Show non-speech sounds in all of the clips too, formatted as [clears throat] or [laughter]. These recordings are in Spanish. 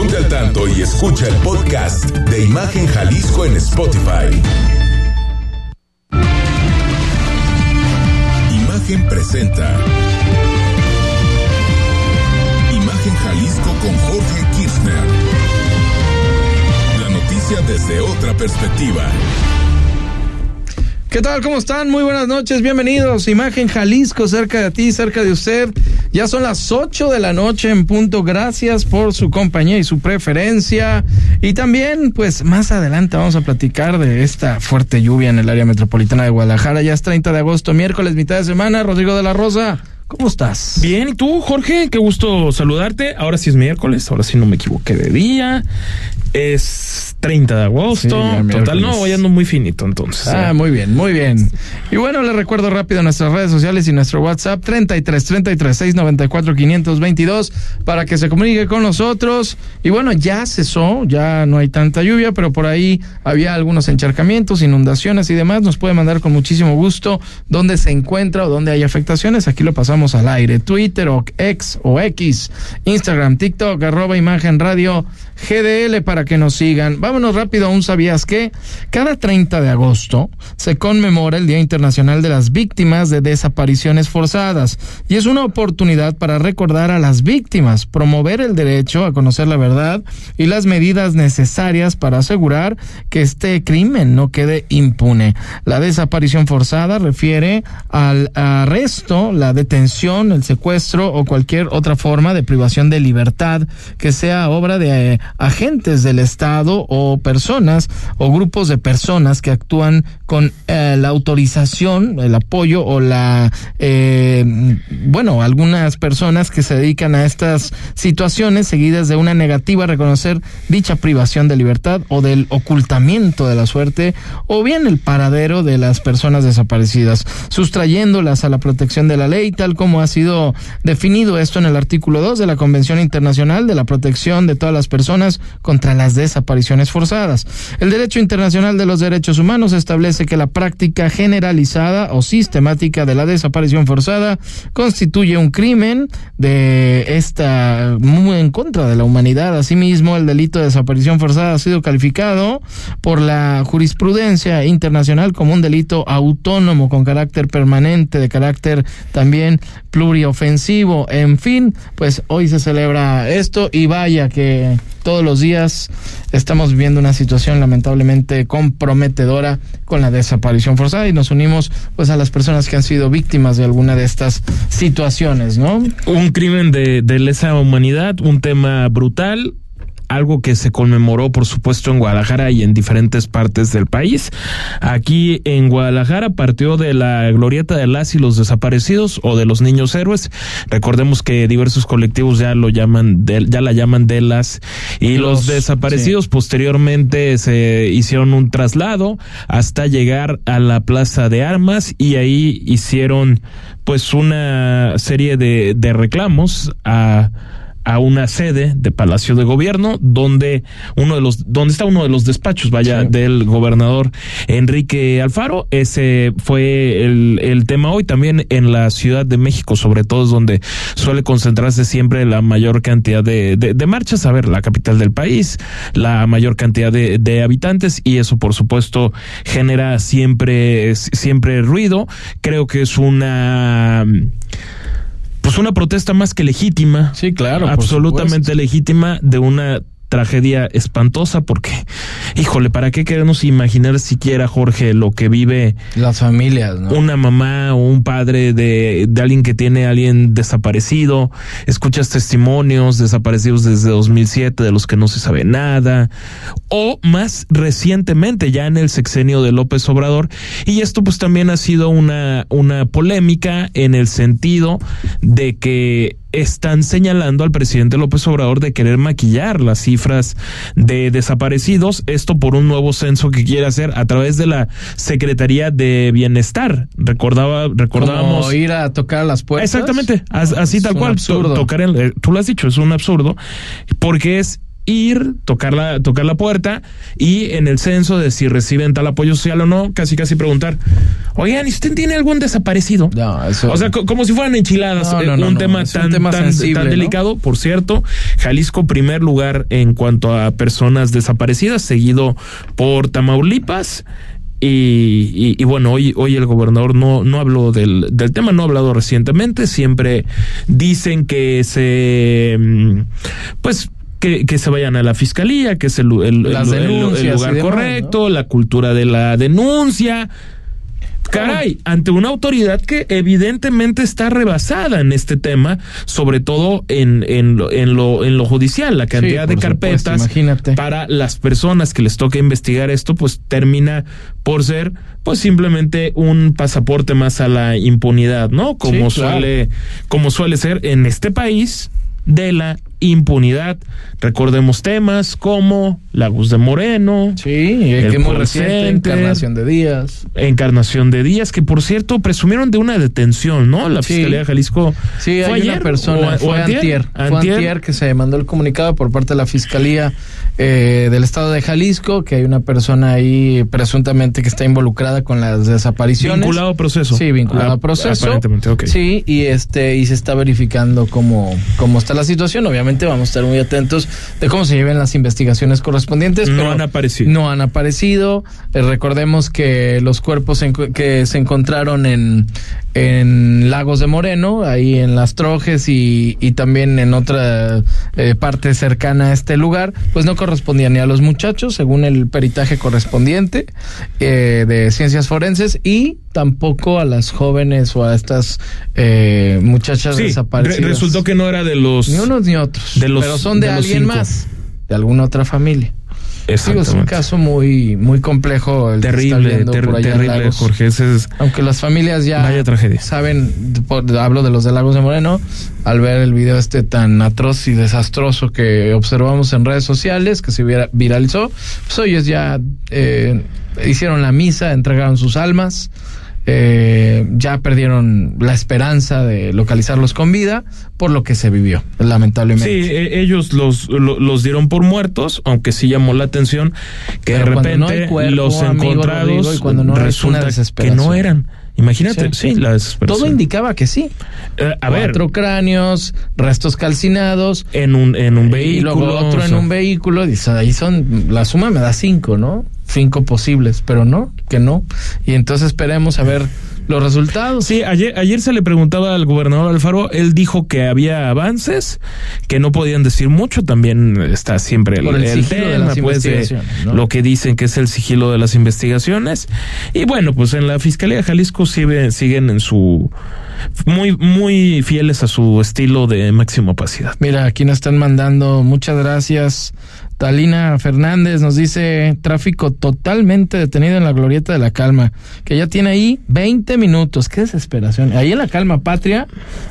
Ponte al tanto y escucha el podcast de Imagen Jalisco en Spotify. Imagen presenta. Imagen Jalisco con Jorge Kirchner. La noticia desde otra perspectiva. ¿Qué tal? ¿Cómo están? Muy buenas noches, bienvenidos. Imagen Jalisco, cerca de ti, cerca de usted. Ya son las 8 de la noche en punto. Gracias por su compañía y su preferencia. Y también, pues más adelante vamos a platicar de esta fuerte lluvia en el área metropolitana de Guadalajara. Ya es 30 de agosto, miércoles, mitad de semana. Rodrigo de la Rosa. ¿Cómo estás? Bien, ¿y tú, Jorge? Qué gusto saludarte. Ahora sí es miércoles, ahora sí no me equivoqué de día. Es 30 de agosto. Sí, Total, no, voy ando muy finito entonces. Ah, ¿eh? muy bien, muy bien. Y bueno, les recuerdo rápido nuestras redes sociales y nuestro WhatsApp 33 33 694 522 para que se comunique con nosotros. Y bueno, ya cesó, ya no hay tanta lluvia, pero por ahí había algunos encharcamientos, inundaciones y demás. Nos puede mandar con muchísimo gusto dónde se encuentra o dónde hay afectaciones. Aquí lo pasamos al aire. Twitter o X o X, Instagram, TikTok, arroba imagen radio GDL para que nos sigan. Vámonos rápido a un sabías que cada 30 de agosto se conmemora el Día Internacional de las Víctimas de Desapariciones Forzadas y es una oportunidad para recordar a las víctimas, promover el derecho a conocer la verdad y las medidas necesarias para asegurar que este crimen no quede impune. La desaparición forzada refiere al arresto, la detención, el secuestro o cualquier otra forma de privación de libertad que sea obra de eh, agentes del Estado o personas o grupos de personas que actúan con eh, la autorización, el apoyo o la, eh, bueno, algunas personas que se dedican a estas situaciones seguidas de una negativa a reconocer dicha privación de libertad o del ocultamiento de la suerte o bien el paradero de las personas desaparecidas, sustrayéndolas a la protección de la ley, tal como ha sido definido esto en el artículo 2 de la Convención Internacional de la Protección de todas las personas contra las desapariciones forzadas. El derecho internacional de los derechos humanos establece que la práctica generalizada o sistemática de la desaparición forzada constituye un crimen de esta muy en contra de la humanidad. Asimismo, el delito de desaparición forzada ha sido calificado por la jurisprudencia internacional como un delito autónomo con carácter permanente, de carácter también pluriofensivo. En fin, pues hoy se celebra esto y vaya que todos los días estamos viviendo una situación lamentablemente comprometedora con la desaparición forzada y nos unimos pues a las personas que han sido víctimas de alguna de estas situaciones, ¿no? Un crimen de, de lesa humanidad, un tema brutal, algo que se conmemoró, por supuesto, en Guadalajara y en diferentes partes del país. Aquí en Guadalajara partió de la glorieta de las y los desaparecidos o de los niños héroes. Recordemos que diversos colectivos ya lo llaman, de, ya la llaman de las y los, los desaparecidos. Sí. Posteriormente se hicieron un traslado hasta llegar a la Plaza de Armas y ahí hicieron pues una serie de, de reclamos a a una sede de Palacio de Gobierno donde uno de los donde está uno de los despachos vaya sí. del gobernador Enrique Alfaro. Ese fue el, el tema hoy también en la Ciudad de México sobre todo es donde suele concentrarse siempre la mayor cantidad de, de, de marchas. A ver la capital del país la mayor cantidad de, de habitantes y eso por supuesto genera siempre siempre ruido. Creo que es una pues una protesta más que legítima. Sí, claro. Absolutamente legítima de una tragedia espantosa porque, híjole, ¿para qué queremos imaginar siquiera, Jorge, lo que vive las familias, ¿no? Una mamá o un padre de, de alguien que tiene a alguien desaparecido, escuchas testimonios desaparecidos desde 2007 de los que no se sabe nada, o más recientemente, ya en el sexenio de López Obrador, y esto pues también ha sido una, una polémica en el sentido de que están señalando al presidente López Obrador de querer maquillar las cifras de desaparecidos, esto por un nuevo censo que quiere hacer a través de la Secretaría de Bienestar. Recordaba, recordábamos Como ir a tocar las puertas. Exactamente, así tal cual, absurdo. tocar el, tú lo has dicho, es un absurdo porque es ir, tocar la, tocar la puerta y en el censo de si reciben tal apoyo social o no, casi casi preguntar, oigan, ¿y usted tiene algún desaparecido? No, eso- O sea, co- como si fueran enchiladas, No, eh, no, no, un tema un tan, tema tan, sensible, tan delicado. Por cierto, Jalisco primer lugar en cuanto a personas desaparecidas, seguido por Tamaulipas. Y, y- y bueno, hoy, hoy el gobernador no, no habló del, del tema, no ha hablado recientemente. Siempre dicen que se, mm, pues, que, que se vayan a la fiscalía, que es el, el- el- lugar demás, correcto, la cultura de la denuncia. Caray, ante una autoridad que evidentemente está rebasada en este tema, sobre todo en, en, lo, en, lo, en lo judicial, la cantidad de supuesto, carpetas para las personas que les toca investigar esto, pues termina por ser pues simplemente un pasaporte más a la impunidad, ¿no? Como Sí, claro. suele, como suele ser en este país de la impunidad. Recordemos temas como Lagos de Moreno, Sí, El que muy reciente, encarnación de días. Encarnación de Díaz, que por cierto presumieron de una detención, ¿no? La Sí. Fiscalía de Jalisco. Sí, ¿Fue hay ayer una persona, o- o fue antier, fue Antier. antier que se mandó el comunicado por parte de la Fiscalía eh, del Estado de Jalisco, que hay una persona ahí presuntamente que está involucrada con las desapariciones. Vinculado a proceso. Sí, vinculado Ah, a proceso. Aparentemente, ok. Sí, y este y se está verificando cómo, cómo está la situación. Obviamente vamos a estar muy atentos de cómo se lleven las investigaciones correspondientes. No pero han aparecido. No han aparecido. Eh, recordemos que los cuerpos que se encontraron en, en Lagos de Moreno, ahí en Las Trojes y, y también en otra eh, parte cercana a este lugar, pues no correspondían ni a los muchachos, según el peritaje correspondiente eh, de ciencias forenses, y tampoco a las jóvenes o a estas eh, muchachas Sí, re- desaparecidas. resultó que no era de los. Ni unos ni otros, de los- pero son de, alguien más, de alguna otra familia. Digo, es un caso muy, muy complejo el Terrible, ter- terrible. Jorge. Ese es- Aunque las familias ya Vaya tragedia. saben, por- hablo de los de Lagos de Moreno, al ver el video este tan atroz y desastroso que observamos en redes sociales, que se vira- viralizó, pues ellos ya eh, hicieron la misa, entregaron sus almas, eh, ya perdieron la esperanza de localizarlos con vida por lo que se vivió, lamentablemente. Sí, e- ellos los, lo- los dieron por muertos, aunque sí llamó la atención que Pero de no repente hay cuerpo, los amigo encontrados Rodrigo, y cuando no resulta que no eran. Imagínate, sí, Sí. la. Todo indicaba que sí. Eh, a ver, Cuatro cráneos, restos calcinados, en un, en un y vehículo. luego otro o en un vehículo. Dice, ahí son, la suma me da cinco, ¿no? Cinco posibles, pero no, que no. Y entonces esperemos a ver los resultados. Sí, ayer, ayer se le preguntaba al gobernador Alfaro, él dijo que había avances, que no podían decir mucho, también está siempre el, Por el el sigilo de tema, las pues, de investigaciones, ¿no? lo que dicen que es el sigilo de las investigaciones. Y bueno, pues en la Fiscalía de Jalisco sigue- siguen en su muy, muy fieles a su estilo de máxima opacidad. Mira, aquí nos están mandando, muchas gracias. Talina Fernández nos dice tráfico totalmente detenido en la glorieta de la calma, que ya tiene ahí 20 minutos. Qué desesperación. Ahí en la calma patria,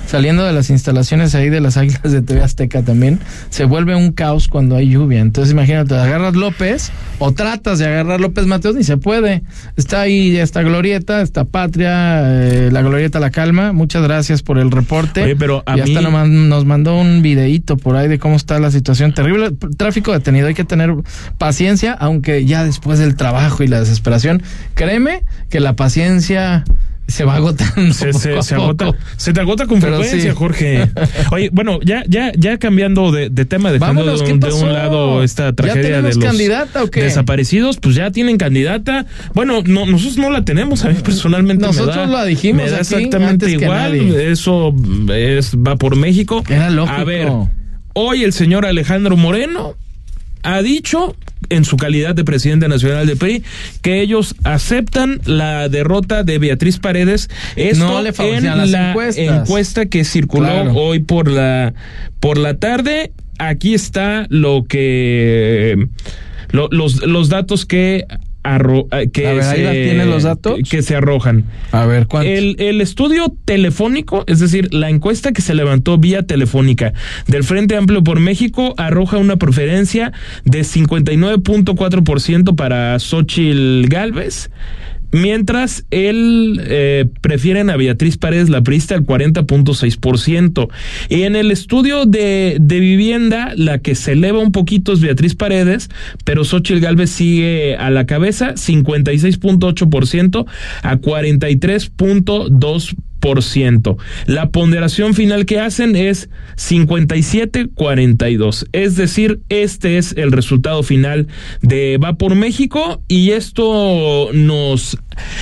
saliendo de las instalaciones ahí de las águilas de TV Azteca también, se vuelve un caos cuando hay lluvia. Entonces imagínate, agarras López o tratas de agarrar López Mateos, ni se puede. Está ahí esta glorieta, está patria, eh, la glorieta la calma. Muchas gracias por el reporte. Oye, pero a y hasta mí- nos mandó un videíto por ahí de cómo está la situación. Terrible tráfico detenido. Hay que tener paciencia, aunque ya después del trabajo y la desesperación, créeme que la paciencia se va agotando. Se, agota, se te agota con Pero frecuencia, sí. Jorge. [laughs] Oye, bueno, ya, ya, ya cambiando de, de tema, dejando Vámonos, de, ¿qué un- de un lado esta ¿Ya tragedia de los candidata o qué? desaparecidos, pues ya tienen candidata. Bueno, no, nosotros no la tenemos, a mí personalmente. me Nosotros da- la dijimos Me da aquí exactamente igual. nadie. Eso es, va por México. Era lógico. A ver, hoy el señor Alejandro Moreno ha dicho en su calidad de presidente nacional de PRI que ellos aceptan la derrota de Beatriz Paredes esto No le en las la encuestas. encuesta que circuló Claro. hoy por la por la tarde aquí está lo que lo- los los datos que arro- eh, que A ver, ahí se, tiene los datos. que se arrojan A ver, ¿cuánto? el, el estudio telefónico, es decir, la encuesta que se levantó vía telefónica del Frente Amplio por México arroja una preferencia de 59.4% para Xochitl Galvez, Mientras él eh, prefieren a Beatriz Paredes la prista al 40.6%. Y en el estudio de, de, vivienda, la que se eleva un poquito es Beatriz Paredes, pero Xochitl Galvez sigue a la cabeza, 56.8% a 43.2%. La ponderación final que hacen es 57-42. Es decir, este es el resultado final de Va por México y esto nos,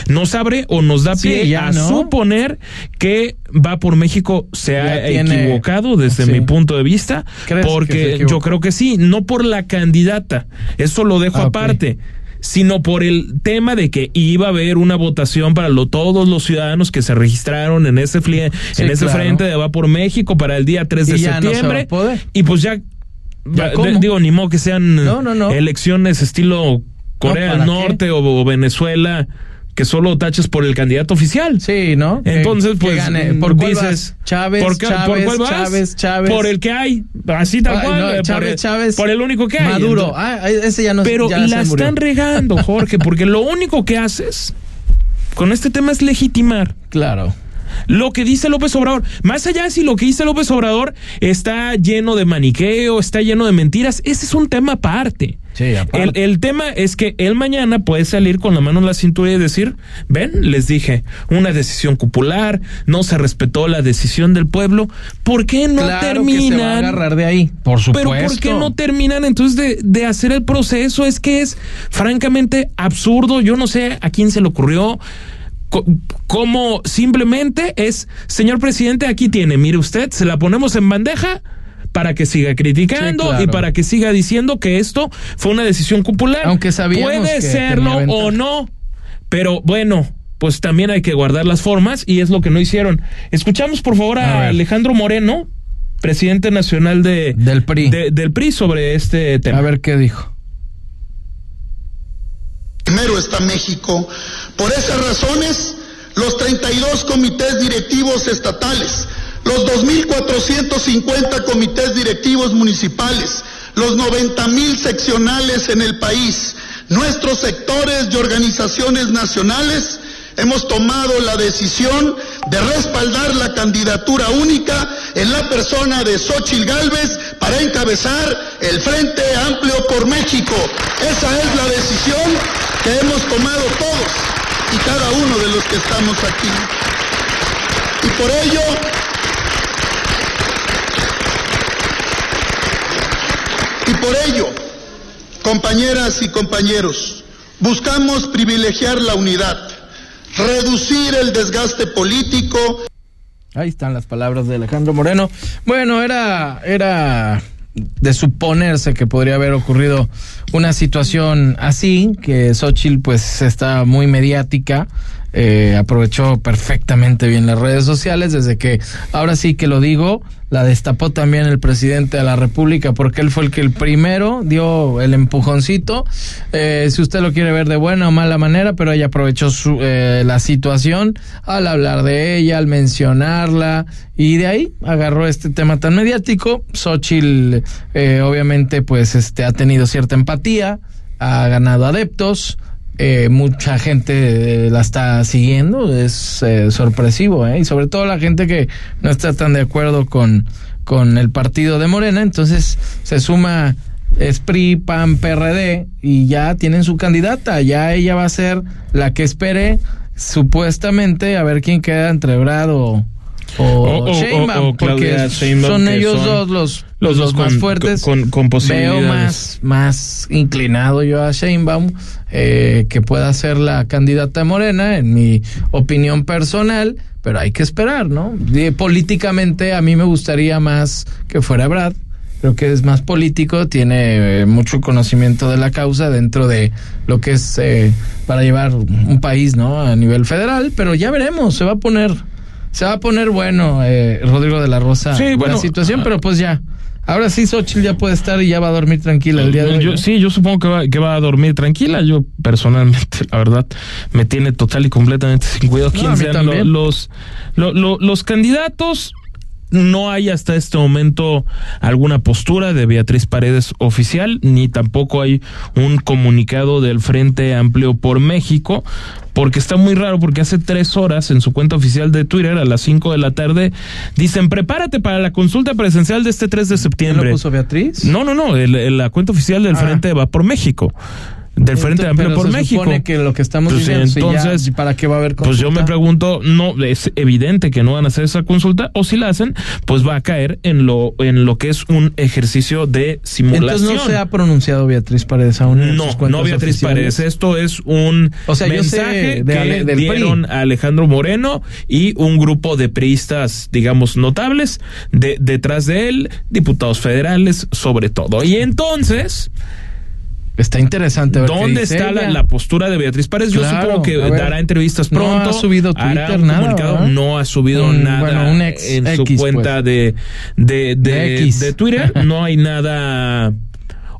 nos abre o nos da pie a suponer que Va por México se ha equivocado desde mi punto de vista, porque yo creo que sí, no por la candidata, eso lo dejo ah, aparte sino por el tema de que iba a haber una votación para lo, todos los ciudadanos que se registraron en ese, en ese frente de Va por México para el día 3 de septiembre. y pues ya, digo, ni modo que sean elecciones estilo Corea del Norte o Venezuela que solo taches por el candidato oficial. Sí, ¿no? Entonces, pues, ¿por dices, Chávez, ¿por, Chávez, ¿por cuál Chávez, Chávez. Por el que hay, así tal cual. Chávez, por, el, Chávez. Por el único que hay. Maduro. ah, ese ya no Pero la están regando, [laughs] Jorge, porque lo único que haces con este tema es legitimar. Claro lo que dice López Obrador. Más allá de si lo que dice López Obrador está lleno de maniqueo, está lleno de mentiras, ese es un tema aparte. Sí. El, tema es que él mañana puede salir con la mano en la cintura y decir, ven, les dije, una decisión popular, no se respetó la decisión del pueblo, ¿por qué no terminan? a agarrar de ahí, por supuesto. Pero ¿por qué no terminan entonces de, de hacer el proceso? Es que es francamente absurdo, yo no sé a quién se le ocurrió como simplemente es, señor presidente, aquí tiene, mire usted, se la ponemos en bandeja para que siga criticando y para que siga diciendo que esto fue una decisión popular. Aunque sabíamos Puede serlo o no, pero bueno, pues también hay que guardar las formas y es lo que no hicieron. Escuchamos por favor a, Alejandro Moreno, presidente nacional de, del PRI. del PRI sobre este tema. A ver qué dijo. Primero está México. Por esas razones, los 32 comités directivos estatales, los 2.450 comités directivos municipales, los 90.000 seccionales en el país, nuestros sectores y organizaciones nacionales, hemos tomado la decisión de respaldar la candidatura única en la persona de Xochitl Gálvez para encabezar el Frente Amplio por México. Esa es la decisión que hemos tomado todos y cada uno de los que estamos aquí. Y por ello, por ello, compañeras y compañeros, buscamos privilegiar la unidad, reducir el desgaste político. Ahí están las palabras de Alejandro Moreno. Bueno, era, era de suponerse que podría haber ocurrido una situación así, que Xochitl pues está muy mediática, eh, aprovechó perfectamente bien las redes sociales, desde que ahora sí que lo digo, la destapó también el presidente de la República, porque él fue el que el primero dio el empujoncito, eh, si usted lo quiere ver de buena o mala manera, pero ella aprovechó su, eh, la situación al hablar de ella, al mencionarla, y de ahí agarró este tema tan mediático. Xochitl, obviamente, pues este ha tenido cierta empatía, ha ganado adeptos, eh, mucha gente eh, la está siguiendo, es eh, sorpresivo, y sobre todo la gente que no está tan de acuerdo con, con el partido de Morena, entonces se suma SPRI, PAN, PRD y ya tienen su candidata, ya ella va a ser la que espere supuestamente a ver quién queda entre Brado o, Sheinbaum, porque son ellos dos los, los, más fuertes. Con, con, Veo más, más inclinado yo a Sheinbaum eh, que pueda ser la candidata Morena, en mi opinión personal, pero hay que esperar, ¿no? políticamente a mí me gustaría más que fuera Brad. Creo que es más político, tiene eh, mucho conocimiento de la causa dentro de lo que es eh, para llevar un país, ¿no? A nivel federal, pero ya veremos, se va a poner se va a poner bueno, eh, Rodrigo de la Rosa, sí, la situación, pero pues ya. Ahora sí, Xochitl ya puede estar y ya va a dormir tranquila el día de hoy. sí, yo supongo que va, que va a dormir tranquila. Yo personalmente, la verdad, me tiene total y completamente sin cuidado quién sean los, los candidatos no hay hasta este momento alguna postura de Beatriz Paredes oficial, ni tampoco hay un comunicado del Frente Amplio por México, porque está muy raro, porque hace tres horas en su cuenta oficial de Twitter, a las cinco de la tarde, dicen, prepárate para la consulta presencial de este 3 de septiembre. ¿Lo puso Beatriz? No, no, no, la cuenta oficial del Ah. Frente va por México del Frente Entonces, Amplio por se México. supone que lo que estamos Pues, si ya- entonces, ¿para qué va a haber Pues yo me consulta? pregunto, no, es evidente que no van a hacer esa consulta, o si la hacen, pues va a caer en lo, en lo que es un ejercicio de simulación. Entonces no se ha pronunciado Beatriz Paredes aún en sus No, cuentas no Beatriz oficiales? Paredes. Esto es un O sea, yo sé mensaje de que del dieron PRI. a Alejandro Moreno y un grupo de priistas, digamos, notables de, detrás de él, diputados federales, sobre todo. Y entonces, Está interesante. ver ¿Dónde está la, postura de Beatriz Párez? Yo supongo que dará entrevistas No pronto. ha subido Twitter, un nada. No ha subido Un- nada bueno, un ex- en su X, cuenta pues. de, de, de, De X. de Twitter. [laughs] No hay nada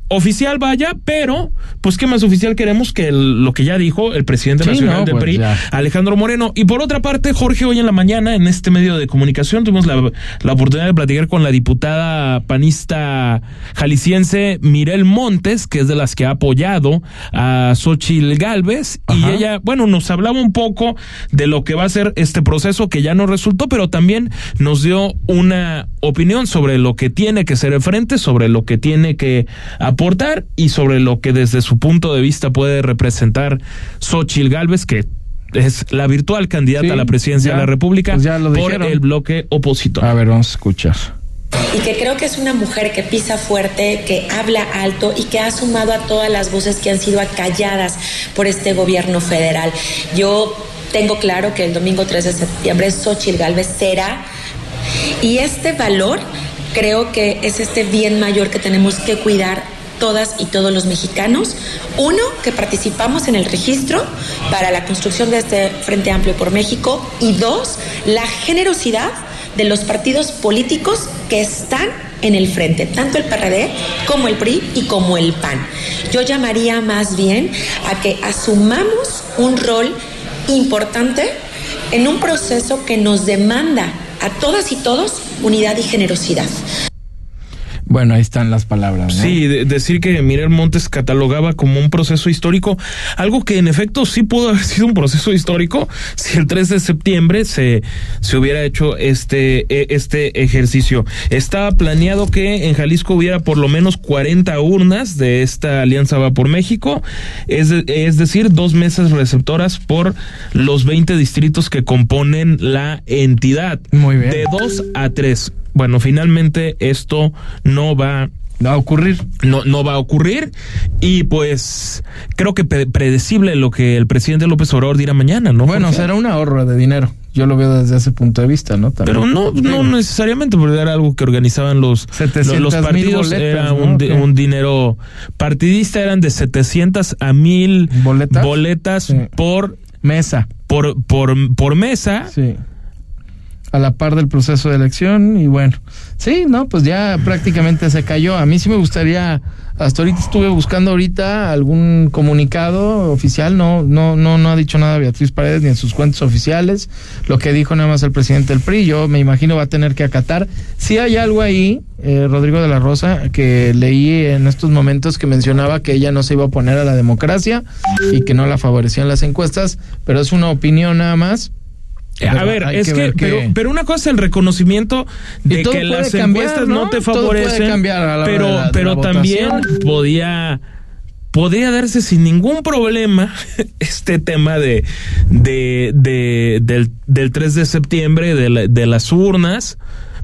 oficial, vaya, pero pues qué más oficial queremos que el- lo que ya dijo el presidente Sí, nacional no, del pues, PRI, ya. Alejandro Moreno. Y por otra parte, Jorge, hoy en la mañana en este medio de comunicación tuvimos la, la oportunidad de platicar con la diputada panista jalisciense Mirel Montes, que es de las que ha apoyado a Xochil Gálvez. Y ella, bueno, nos hablaba un poco de lo que va a ser este proceso que ya no resultó, pero también nos dio una opinión sobre lo que tiene que ser el frente, sobre lo que tiene que aportar y sobre lo que desde su punto de vista puede representar Xochil Gálvez, que es la virtual candidata Sí, a la presidencia ya, de la República pues ya lo por dijeron. el bloque opositor. A ver, vamos a escuchar. y que creo que es una mujer que pisa fuerte, que habla alto y que ha sumado a todas las voces que han sido acalladas por este gobierno federal. Yo tengo claro que el domingo 3 de septiembre Xochitl Galvez será y este valor creo que es este bien mayor que tenemos que cuidar todas y todos los mexicanos. Uno, que participamos en el registro para la construcción de este Frente Amplio por México. Y dos, la generosidad de los partidos políticos que están en el frente, tanto el PRD como el PRI y como el PAN. Yo llamaría más bien a que asumamos un rol importante en un proceso que nos demanda a todas y todos unidad y generosidad. Bueno, ahí están las palabras. ¿no? Sí, de- decir que Miguel Montes catalogaba como un proceso histórico, algo que en efecto sí pudo haber sido un proceso histórico si el 3 de septiembre se, se hubiera hecho este, eh, este ejercicio. Estaba planeado que en Jalisco hubiera por lo menos 40 urnas de esta Alianza Va por México, es, de- es decir, dos mesas receptoras por los 20 distritos que componen la entidad. Muy bien. De 2 a 3. Bueno, finalmente esto no va Va a ocurrir. no, no va a ocurrir y pues creo que pre- predecible lo que el presidente López Obrador dirá mañana, ¿no? Bueno, será un ahorro de dinero. Yo lo veo desde ese punto de vista, ¿no? También. pero no, no necesariamente porque era algo que organizaban los, 700,000 los, partidos, boletas, era ¿no? un, di- ¿Qué? un dinero partidista, eran de 700 a 1000 ¿Boletas? boletas Sí. por, Mesa. por, por, por mesa. Sí. A la par del proceso de elección y bueno. Sí, no, pues ya prácticamente se cayó. A mí sí me gustaría, hasta ahorita estuve buscando ahorita algún comunicado oficial, no, no, no, no ha dicho nada Beatriz Paredes ni en sus cuentas oficiales. Lo que dijo nada más el presidente del PRI, yo me imagino va a tener que acatar. Si hay algo ahí, eh, Rodrigo de la Rosa, que leí en estos momentos que mencionaba que ella no se iba a oponer a la democracia y que no la favorecían las encuestas, pero es una opinión nada más. A ver, hay es que ver pero, que- pero una cosa es el reconocimiento de que las cambiar, encuestas ¿no? no, te favorecen, cambiar a la hora pero, la- pero la también votación. podía podría darse sin ningún problema [laughs] este tema de, de, de del, del 3 de septiembre de, la- de las urnas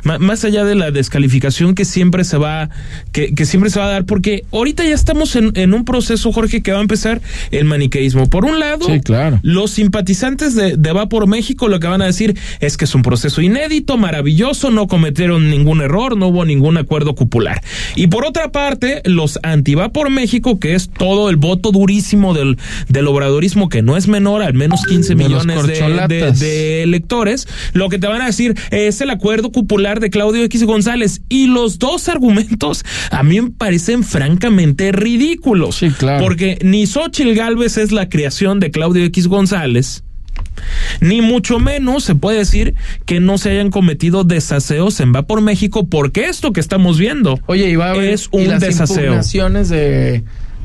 más allá de la descalificación que siempre se va que, que siempre se va a dar porque ahorita ya estamos en, en un proceso Jorge que va a empezar el maniqueísmo por un lado Sí, claro. los simpatizantes de, de Va por México lo que van a decir es que es un proceso inédito, maravilloso, no cometieron ningún error, no hubo ningún acuerdo cupular. Y por otra parte, los anti Va por México, que es todo el voto durísimo del, del obradorismo, que no es menor, al menos 15 De los millones de, de electores, lo que te van a decir es el acuerdo cupular de Claudio X González. Y los dos [laughs] argumentos a mí me parecen francamente ridículos. Sí, claro. Porque ni Xochitl Galvez es la creación de Claudio X González, Ni mucho menos se puede decir que no se hayan cometido desaseos en Va por México, porque esto que estamos viendo Oye, y va a haber es un y las desaseo. de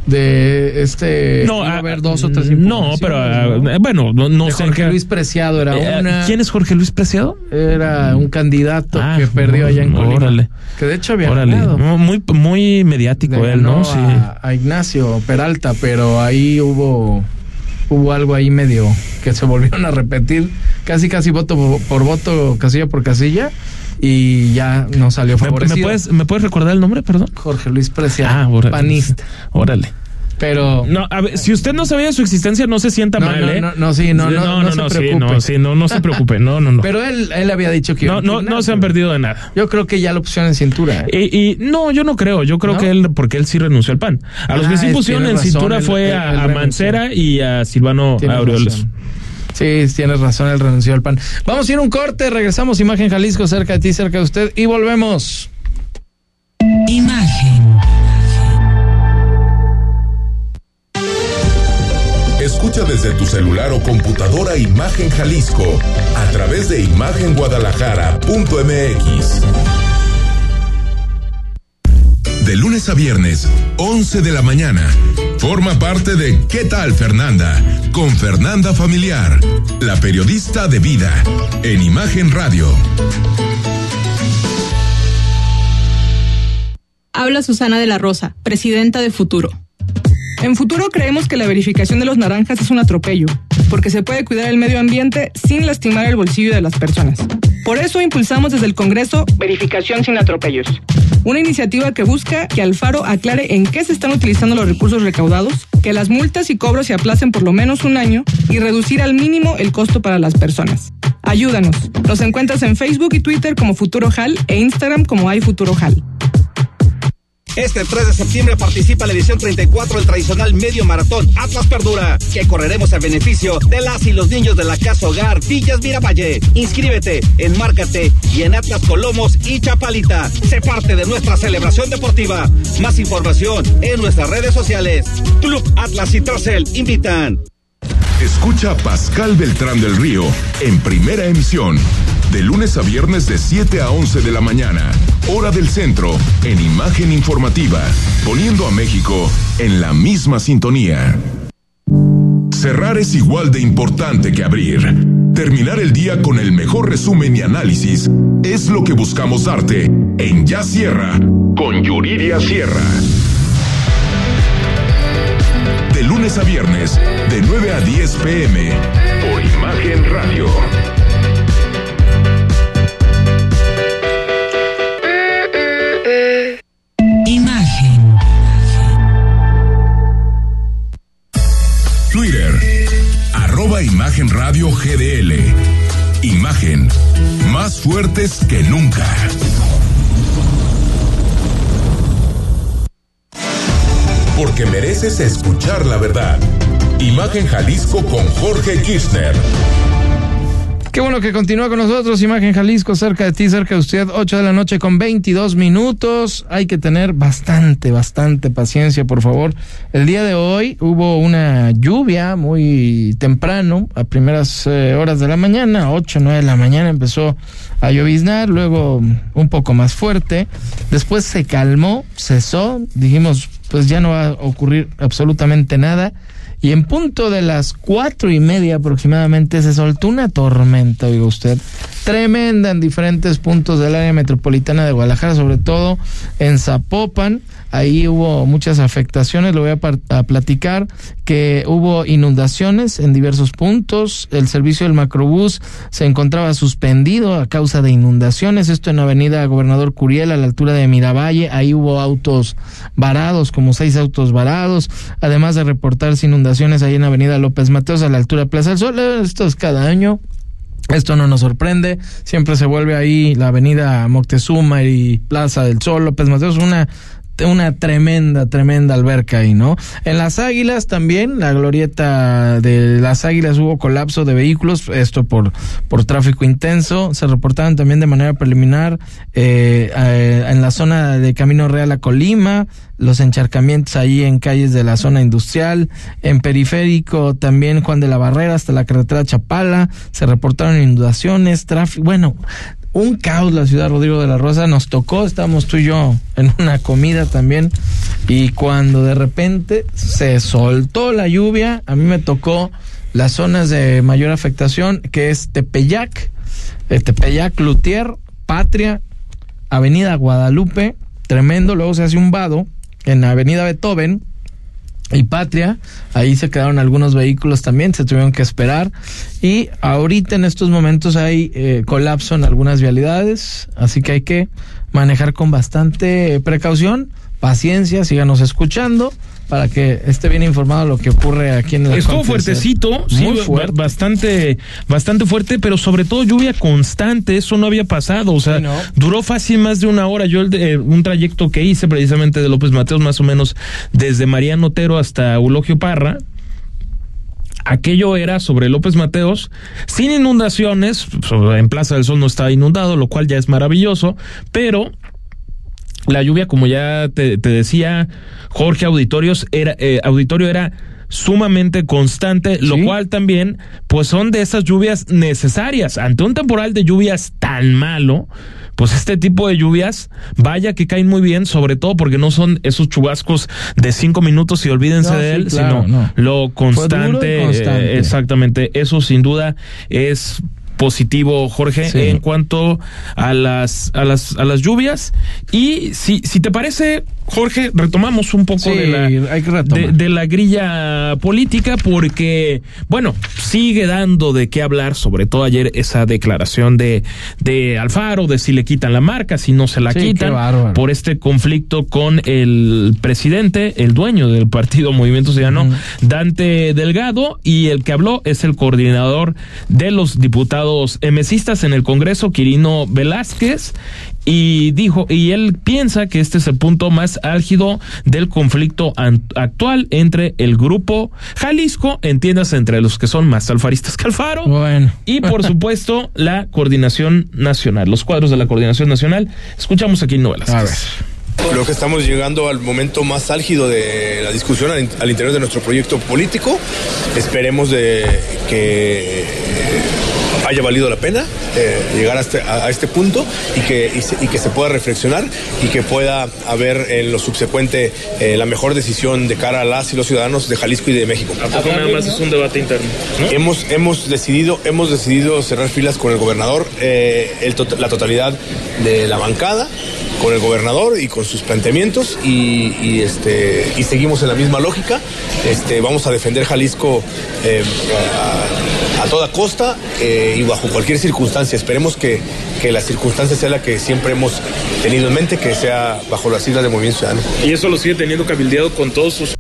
de este No, a ah, haber dos o tres no, pero ah, bueno, no, no De sé. Jorge qué- Luis Preciado era Eh, una ¿Quién es Jorge Luis Preciado? era un candidato Ah, que perdió allá en Colima órale. que de hecho había Órale, muy, muy mediático él, ¿no? Sí. a, a Ignacio Peralta, pero ahí hubo hubo algo ahí medio que se volvieron a repetir, casi casi voto por, por voto, casilla por casilla, y ya no salió ¿Me, favorecido. me puedes, ¿Me puedes recordar el nombre, perdón? Jorge Luis Preciado, Ah, panista. Órale. Pero No, a ver, si usted no sabía su existencia, no se sienta No, mal, no, ¿eh? no, no, sí, no, no, no se sí, preocupe. no, sí, no, no se preocupe, no, no, no. pero él, él había dicho que iba no, no, no se han perdido de nada. Yo creo que ya lo pusieron en cintura. ¿eh? Y, y no, yo no creo. Yo creo ¿No? que él, porque él sí renunció al PAN. A los Ah, que sí es- pusieron en cintura razón, fue él- a, él- él a. Mancera y a Silvano Aureoles. Sí, tienes razón, él renunció al PAN. Vamos a ir a un corte, regresamos Imagen Jalisco cerca de ti, cerca de usted y volvemos. Imagen. Desde tu celular o computadora Imagen Jalisco a través de imagenguadalajara.mx. De lunes a viernes, 11 de la mañana. Forma parte de ¿Qué tal Fernanda? Con Fernanda Familiar, la periodista de vida, en Imagen Radio. Habla Susana de la Rosa, presidenta de Futuro. En Futuro creemos que la verificación de los naranjas es un atropello, porque se puede cuidar el medio ambiente sin lastimar el bolsillo de las personas. Por eso impulsamos desde el Congreso Verificación sin atropellos, una iniciativa que busca que Alfaro aclare en qué se están utilizando los recursos recaudados, que las multas y cobros se aplacen por lo menos un año y reducir al mínimo el costo para las personas. Ayúdanos. Nos encuentras en Facebook y Twitter como Futuro Hal e Instagram como iFuturo Hal. Este 3 de septiembre participa la edición 34 del tradicional medio maratón Atlas Perdura, que correremos a beneficio de las y los niños de la Casa Hogar Villas Miravalle. Inscríbete, enmárcate y en Atlas Colomos y Chapalita. Sé parte de nuestra celebración deportiva. Más información en nuestras redes sociales. Club Atlas y Tracel invitan. Escucha Pascal Beltrán del Río en primera emisión, de lunes a viernes de 7 a 11 de la mañana, hora del centro, en imagen informativa, poniendo a México en la misma sintonía. Cerrar es igual de importante que abrir. Terminar el día con el mejor resumen y análisis es lo que buscamos darte en Ya Sierra con Yuridia Sierra. De lunes a viernes, de 9 a 10 pm, por Imagen Radio. Imagen Radio GDL. Imagen, más fuertes que nunca. Porque mereces escuchar la verdad. Imagen Jalisco con Jorge Kirchner. Qué bueno que continúa con nosotros, Imagen Jalisco, cerca de ti, cerca de usted, 8 de la noche con 22 minutos. Hay que tener bastante, bastante paciencia, por favor. El día de hoy hubo una lluvia muy temprano, a primeras eh, horas de la mañana, 8, 9 de la mañana empezó a lloviznar, luego un poco más fuerte. Después se calmó, cesó, dijimos, pues ya no va a ocurrir absolutamente nada. Y en punto de las cuatro y media aproximadamente se soltó una tormenta, oiga usted, tremenda en diferentes puntos del área metropolitana de Guadalajara, sobre todo en Zapopan. Ahí hubo muchas afectaciones, lo voy a, platicar, que hubo inundaciones en diversos puntos. El servicio del macrobús se encontraba suspendido a causa de inundaciones. Esto en Avenida Gobernador Curiel, a la altura de Miravalle. Ahí hubo autos varados, como seis autos varados. Además de reportarse inundaciones ahí en Avenida López Mateos, a la altura de Plaza del Sol. Esto es cada año. Esto no nos sorprende, siempre se vuelve ahí la avenida Moctezuma y Plaza del Sol, López Mateos, una una tremenda, tremenda alberca ahí, ¿no? En las Águilas también, la glorieta de las Águilas hubo colapso de vehículos, esto por, por tráfico intenso. Se reportaron también de manera preliminar eh, eh, en la zona de Camino Real a Colima, los encharcamientos ahí en calles de la zona industrial, en periférico también Juan de la Barrera hasta la carretera Chapala, se reportaron inundaciones, tráfico, bueno, un caos la ciudad Rodrigo de la Rosa, nos tocó, estábamos tú y yo en una comida también, y cuando de repente se soltó la lluvia, a mí me tocó las zonas de mayor afectación, que es Tepeyac, eh, Tepeyac, Lutier, Patria, Avenida Guadalupe, tremendo, luego se hace un vado en Avenida Beethoven, y Patria. Ahí se quedaron algunos vehículos también, se tuvieron que esperar. Y ahorita en estos momentos hay eh, colapso en algunas vialidades, así que hay que manejar con bastante precaución, paciencia, síganos escuchando para que esté bien informado lo que ocurre aquí en el Estuvo fuertecito, sí, fuerte. bastante, bastante fuerte, pero sobre todo lluvia constante, eso no había pasado, o sea, duró fácil más de una hora. Yo eh, un trayecto que hice precisamente de López Mateos, más o menos desde Mariano Otero hasta Eulogio Parra, aquello era sobre López Mateos, sin inundaciones, en Plaza del Sol no estaba inundado, lo cual ya es maravilloso, pero la lluvia, como ya te, decía Jorge Auditorios, era, eh, Auditorio era sumamente constante, lo cual también, pues son de esas lluvias necesarias. Ante un temporal de lluvias tan malo, pues este tipo de lluvias, vaya que caen muy bien, sobre todo porque no son esos chubascos de cinco minutos y olvídense de él, sino lo constante, constante. exactamente, eso sin duda es positivo, Jorge, en cuanto a las, a las, a las lluvias. Y si, si te parece, Jorge, retomamos un poco de, la, de, la grilla política porque, bueno, sigue dando de qué hablar, sobre todo ayer esa declaración de, de Alfaro, de si le quitan la marca, si no se la quitan, por este conflicto con el presidente, el dueño del partido Movimiento Ciudadano, Dante Delgado, y el que habló es el coordinador de los diputados emesistas en el Congreso, Quirino Velázquez, y dijo, y él piensa que este es el punto más álgido del conflicto actual entre el grupo Jalisco, entiendas entre los que son más alfaristas que Alfaro, bueno. y por [laughs] supuesto la coordinación nacional, los cuadros de la coordinación nacional. Escuchamos aquí novelas. A ver. Creo que estamos llegando al momento más álgido de la discusión al, interior de nuestro proyecto político. Esperemos de que haya valido la pena eh, llegar a este, a, este, punto y que, y, que se pueda reflexionar y que pueda haber en lo subsecuente eh, la mejor decisión de cara a las y los ciudadanos de Jalisco y de México. ¿A poco nada más es un debate interno? Hemos, hemos, decidido, hemos decidido cerrar filas con el gobernador, eh, la totalidad de la bancada con el gobernador y con sus planteamientos y, este, y seguimos en la misma lógica. Este, vamos a defender Jalisco a, toda costa y bajo cualquier circunstancia. Esperemos que, que la circunstancia sea la que siempre hemos tenido en mente, que sea bajo las siglas de Movimiento Ciudadano. Y eso lo sigue teniendo cabildeado con todos sus...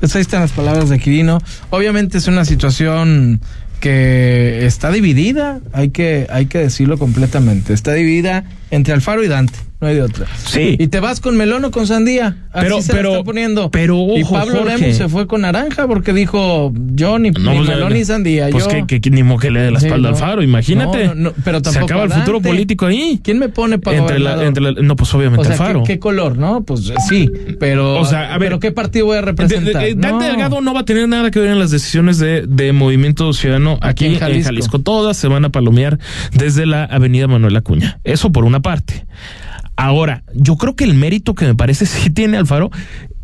Pues ahí están las palabras de Quirino. Obviamente es una situación que está dividida, hay que, hay que decirlo completamente. Está dividida entre Alfaro y Dante no hay de otra. Sí. Y te vas con melón o con sandía. Así pero, se pero, está poniendo. Pero y Pablo Lemos se fue con naranja porque dijo yo ni, pues, melón ni sandía. Pues yo... que, ni modo que le dé la espalda al faro, imagínate. pero se acaba el futuro político ahí. ¿Quién me pone para entre la, entre No, pues obviamente o faro. ¿qué, color, ¿no? Pues sí, pero. O sea, a ver. ¿Pero qué partido voy a representar? De, Dante Delgado no va a tener nada que ver en las decisiones de, de Movimiento Ciudadano aquí, en, Jalisco. en Jalisco. Todas se van a palomear desde la Avenida Manuel Acuña. Eso por una parte. Ahora, yo creo que el mérito que me parece [laughs] sí tiene Alfaro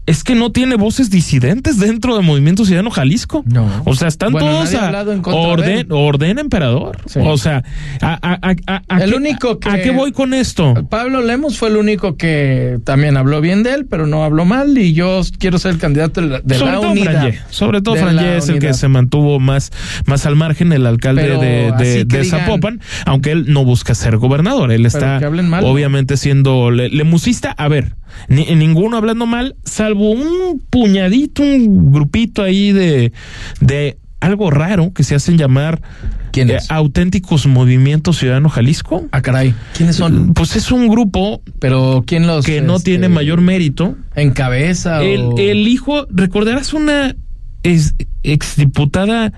es que no tiene voces disidentes dentro del Movimiento Ciudadano Jalisco. No. O sea, están todos a orden, orden emperador. O sea, a, el qué, único que, ¿a qué voy con esto? Pablo Lemos fue el único que también habló bien de él, pero no habló mal y yo quiero ser el candidato de la, de Sobre todo unidad. Sobre todo Franje es el que se mantuvo más, más al margen, el alcalde de, Zapopan, aunque él no busca ser gobernador. Él está obviamente siendo lemusista. A ver, ni, ninguno hablando mal, salvo un puñadito, un grupito ahí de, de algo raro que se hacen llamar ¿Quién eh, es? Auténticos Movimiento Ciudadano Jalisco. Ah, caray. ¿Quiénes son? Pues es un grupo Pero ¿quién los que no este, tiene mayor mérito. encabeza El, o- el hijo, recordarás una ex, exdiputada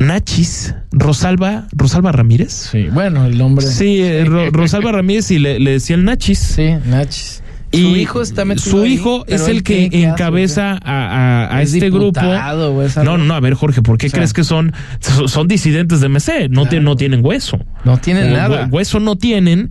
Nachis, Rosalba, Rosalba Ramírez. Sí, bueno, el nombre. Sí, eh, Ro- Rosalba Ramírez y le, le decían Nachis. Sí, Nachis. Y su hijo está metido Su hijo es el que qué encabeza a, a- a ¿Es este grupo. diputado o es algo? No, no, no, a ver, Jorge, ¿por qué O sea, crees que son, son disidentes de MC? No, te- no tienen hueso. No tienen nada. Hueso no tienen.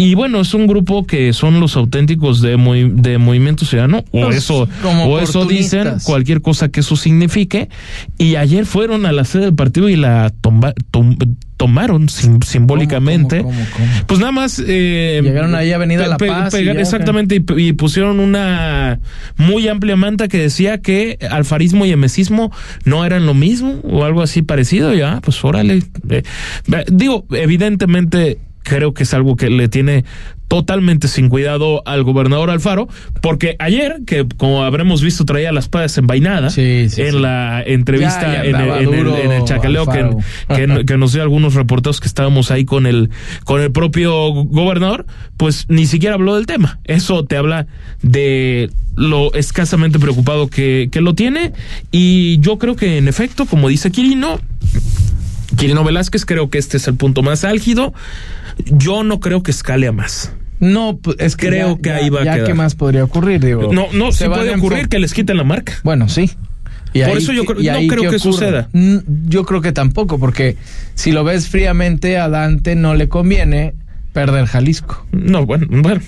Y bueno, es un grupo que son los auténticos de, movi- de Movimiento Ciudadano, o Pues, eso, o eso dicen, cualquier cosa que eso signifique. Y ayer fueron a la sede del partido y la tomba- tom- tomaron sim- simbólicamente. ¿Cómo, cómo, cómo? Pues nada más. eh, Llegaron ahí a Avenida La Paz y ya, ¿o exactamente, y, y pusieron una muy amplia manta que decía que alfarismo y emesismo no eran lo mismo o algo así parecido. Ya, pues órale. Eh, digo, evidentemente creo que es algo que le tiene totalmente sin cuidado al gobernador Alfaro, porque ayer, que como habremos visto, traía las padas envainadas Sí, sí, en sí. la entrevista Ya, ya en, el, en el- duro en el chacaleo que, que nos dio algunos reporteros que estábamos ahí con el, con el propio gobernador, pues ni siquiera habló del tema. Eso te habla de lo escasamente preocupado que, que lo tiene. Y yo creo que en efecto, como dice Quirino, Quirino Velázquez, creo que este es el punto más álgido. Yo no creo que escale a más. No, es que Creo ya- que ya- ahí va a ya quedar. qué más podría ocurrir, digo. No, no, se sí puede ocurrir que les quiten la marca. Bueno, sí. Y Por ahí eso yo creo- no creo que ocurre. suceda. Mm, Yo creo que tampoco, porque si lo ves fríamente, a Dante no le conviene perder Jalisco. No, bueno, bueno.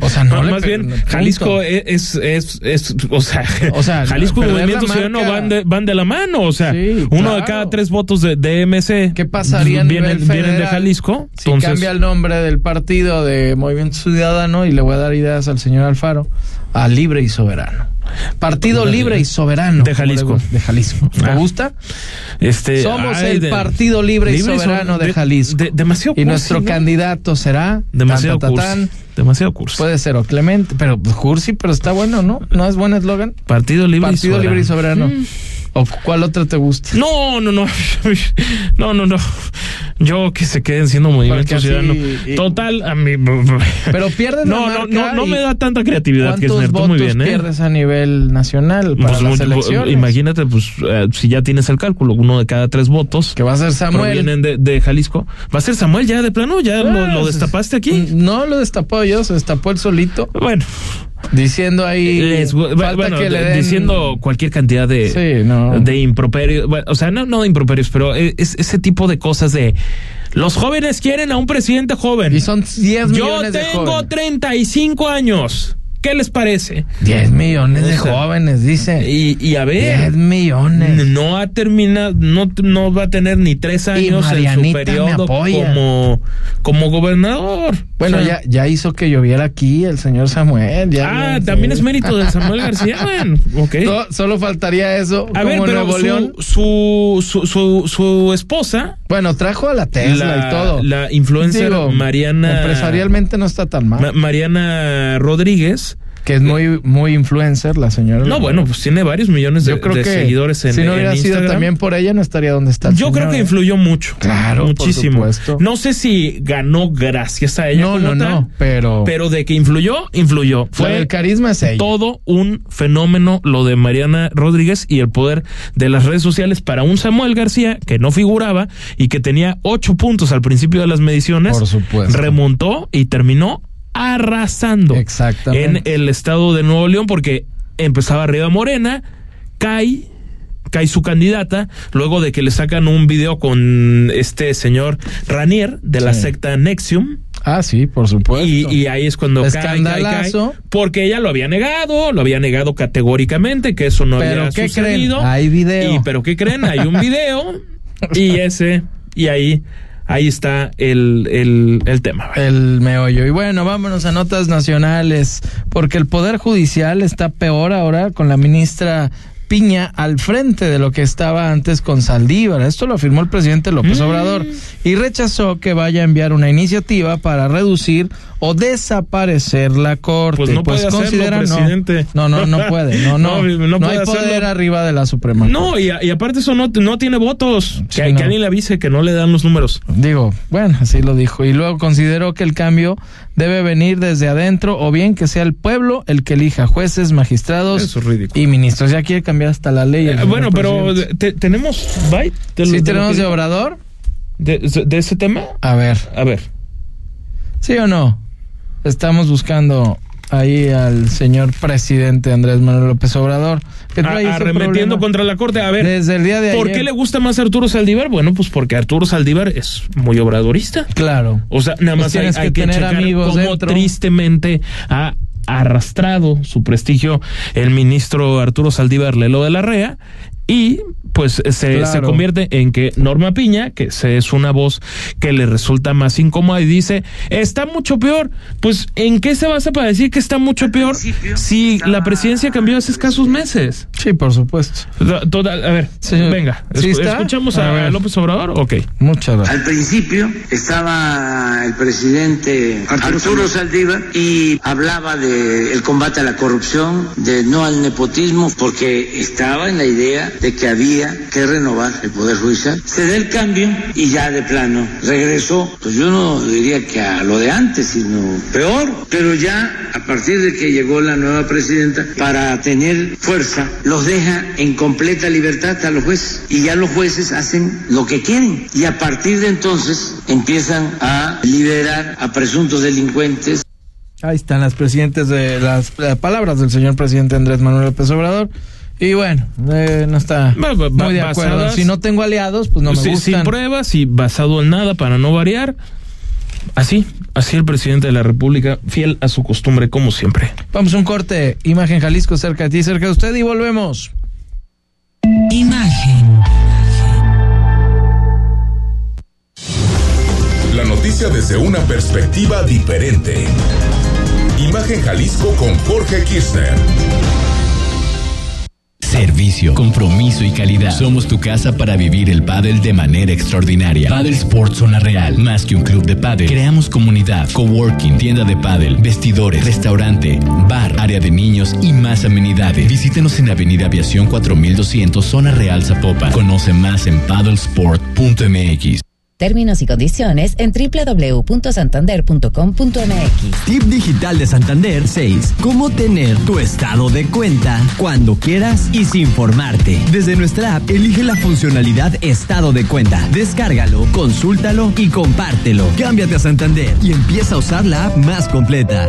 O sea, no [laughs] más bien, punto. Jalisco es, es, es, o sea, O sea, [laughs] Jalisco y Movimiento Ciudadano van de, van de la mano, o sea, Sí, uno claro. de cada tres votos de, de MC ¿Qué pasaría a vienen, nivel vienen de federal Jalisco. Si entonces, cambia el nombre del partido de Movimiento Ciudadano y le voy a dar ideas al señor Alfaro, a Libre y Soberano. Partido Libre y Soberano. De Jalisco. De Jalisco. ¿Te Ah. gusta? este, Somos ay, el de- Partido Libre, y Libre y Soberano Sober- de Jalisco. de- demasiado y cursi, nuestro ¿no? candidato será demasiado tan, tan, tan, cursi. Demasiado cursi. Puede ser o Clemente, pero pues, cursi, pero está bueno, ¿no? ¿No es buen eslogan? Partido Libre y Partido Soberano. Libre y Soberano. ¿O cuál otra te gusta? No, no, no. [laughs] No, no, no. Yo que se queden siendo movimiento ciudadano. y- Total, a mí. Pero pierdes la No, no, marca no, no me da tanta creatividad que es ¿Cuántos Nerto. votos Muy bien, ¿eh? pierdes a nivel nacional para Pues, las mu- elecciones? Imagínate, pues, eh, si ya tienes el cálculo, uno de cada tres votos que va a ser Samuel. provienen de, de Jalisco. ¿Va a ser Samuel ya de plano? ¿Ya lo, lo Pues, destapaste aquí? No lo destapó yo, se destapó él solito. Bueno, Diciendo ahí. les- falta bueno, que le de- den- diciendo cualquier cantidad de, Sí, no. de improperios. Bueno, o sea, no, no de improperios, pero es, ese tipo de cosas de los jóvenes quieren a un presidente joven. Y son 10 Yo millones de tengo jóvenes. 35 años. ¿Qué les parece? 10 millones de O sea, jóvenes, dice. Y, y a 10 ver, millones. no ha terminado, no, no va a tener ni tres años en su periodo como, como gobernador. Bueno, O sea, ya, ya hizo que lloviera aquí el señor Samuel. ya Ah, también es mérito de Samuel García. [laughs] Bueno, ok. No, solo faltaría eso. A como ver, pero Nuevo León. su, su, su, su esposa, Bueno, trajo a la Tesla la, y todo. la influencer Digo, Mariana, Empresarialmente no está tan mal. Ma- Mariana Rodríguez. Que es muy, muy influencer la señora. No, bueno, pues tiene varios millones de, yo creo de que seguidores en, si no hubiera sido también por ella, no estaría donde está. Yo creo que ¿eh? influyó mucho. Claro, por muchísimo. supuesto. No sé si ganó gracias a ella. No, no, tal, no, pero, Pero de que influyó, influyó. fue Fue el carisma es ella. todo un fenómeno lo de Mariana Rodríguez y el poder de las redes sociales para un Samuel García que no figuraba y que tenía ocho puntos al principio de las mediciones. Por supuesto. Remontó y terminó arrasando Exactamente. en el estado de Nuevo León porque empezaba arriba Morena, cae cae su candidata luego de que le sacan un video con este señor Ranier de la Sí. secta Nexium Ah, sí, por supuesto. y, y ahí es cuando cae, cae, cae, Escandalazo. porque ella lo había negado, lo había negado categóricamente que eso no Pero había ¿qué sucedido. creen? Hay video. Y pero qué creen, hay un video [laughs] y ese y ahí ahí está el, el, el tema. el meollo. Y bueno, vámonos a notas nacionales, porque el Poder Judicial está peor ahora con la ministra Piña al frente de lo que estaba antes con Saldívar. Esto lo afirmó el presidente López Mm. Obrador y rechazó que vaya a enviar una iniciativa para reducir o desaparecer la corte. Pues no puede hacerlo, considera no. presidente. No, no, no puede. No, no, [laughs] No, no no, puede hay poder hacerlo. arriba de la Suprema. No, y, y aparte eso no, no tiene votos. Sí, que, que alguien le avise que no le dan los números. Digo, bueno, así lo dijo. Y luego consideró que el cambio debe venir desde adentro o bien que sea el pueblo el que elija jueces, magistrados Eso es ridículo. y ministros. Ya quiere cambiar hasta la ley. Eh, bueno, pero te- tenemos byte de, lo- ¿Sí tenemos de Obrador? de, de ese tema. A ver, A ver. ¿sí o no? Estamos buscando ahí al señor presidente Andrés Manuel López Obrador. que trae A- arremetiendo contra la corte. A ver. Desde el día de ¿Por ayer. qué le gusta más Arturo Saldívar? Bueno, pues porque Arturo Saldívar es muy obradorista. Claro. O sea, nada Pues más hay, tienes hay que que, tener checar amigos cómo dentro. tristemente ha arrastrado su prestigio el ministro Arturo Saldívar Lelo de la Rea y pues se, Claro. se convierte en que Norma Piña, que se- es una voz que le resulta más incómoda y dice, está mucho peor. Pues ¿en qué se basa para decir que está mucho peor si la presidencia cambió hace escasos meses? Sí, por supuesto. Total, a ver, Sí. venga, ¿Sí está? escuchamos A. López Obrador, ok. Muchas gracias. Al principio estaba el presidente Arturo Saldívar y hablaba del combate a la corrupción, de no al nepotismo, porque estaba en la idea de que había que renovar el Poder Judicial. Se da el cambio y ya de plano regresó, pues yo no diría que a lo de antes, sino peor, pero ya a partir de que llegó la nueva presidenta, para tener fuerza, los deja en completa libertad a los jueces y ya los jueces hacen lo que quieren y a partir de entonces empiezan a liberar a presuntos delincuentes. Ahí están las presidentes de las eh, palabras del señor presidente Andrés Manuel López Obrador. Y bueno, eh, no está muy de acuerdo. basadas- Si no tengo aliados, pues no me Sí, gustan. sin pruebas y basado en nada para no variar. Así, así el presidente de la República, fiel a su costumbre como siempre. Vamos a un corte. Imagen Jalisco cerca de ti, cerca de usted y volvemos. Imagen. La noticia desde una perspectiva diferente. Imagen Jalisco con Jorge Kirchner. Servicio, compromiso y calidad. Somos tu casa para vivir el pádel de manera extraordinaria. Paddle Sports Zona Real. Más que un club de pádel. Creamos comunidad, coworking, tienda de pádel, vestidores, restaurante, bar, área de niños y más amenidades. Visítenos en Avenida Aviación 4200 Zona Real Zapopan. Conoce más en paddlesport.mx. Términos y condiciones en www.santander.com.mx. Tip digital de Santander 6. Cómo tener tu estado de cuenta cuando quieras y sin formarte. Desde nuestra app, elige la funcionalidad Estado de cuenta. Descárgalo, consúltalo y compártelo. Cámbiate a Santander y empieza a usar la app más completa.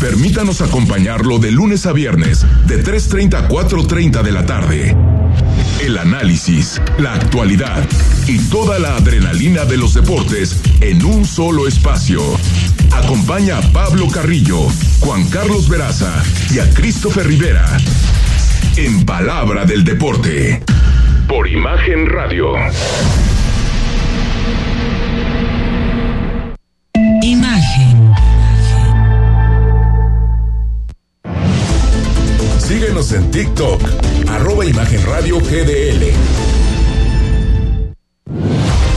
Permítanos acompañarlo de lunes a viernes, de 3.30 a 4.30 de la tarde. El análisis, la actualidad y toda la adrenalina de los deportes en un solo espacio. Acompaña a Pablo Carrillo, Juan Carlos Veraza y a Christopher Rivera. En Palabra del Deporte. Por Imagen Radio. En TikTok, arroba Imagen Radio GDL.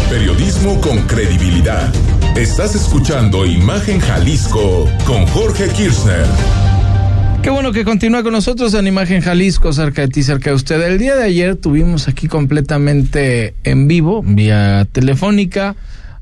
Periodismo con credibilidad. Estás escuchando Imagen Jalisco con Jorge Kirchner. Qué bueno que continúa con nosotros en Imagen Jalisco, cerca de ti, cerca de usted. El día de ayer tuvimos aquí completamente en vivo, vía telefónica,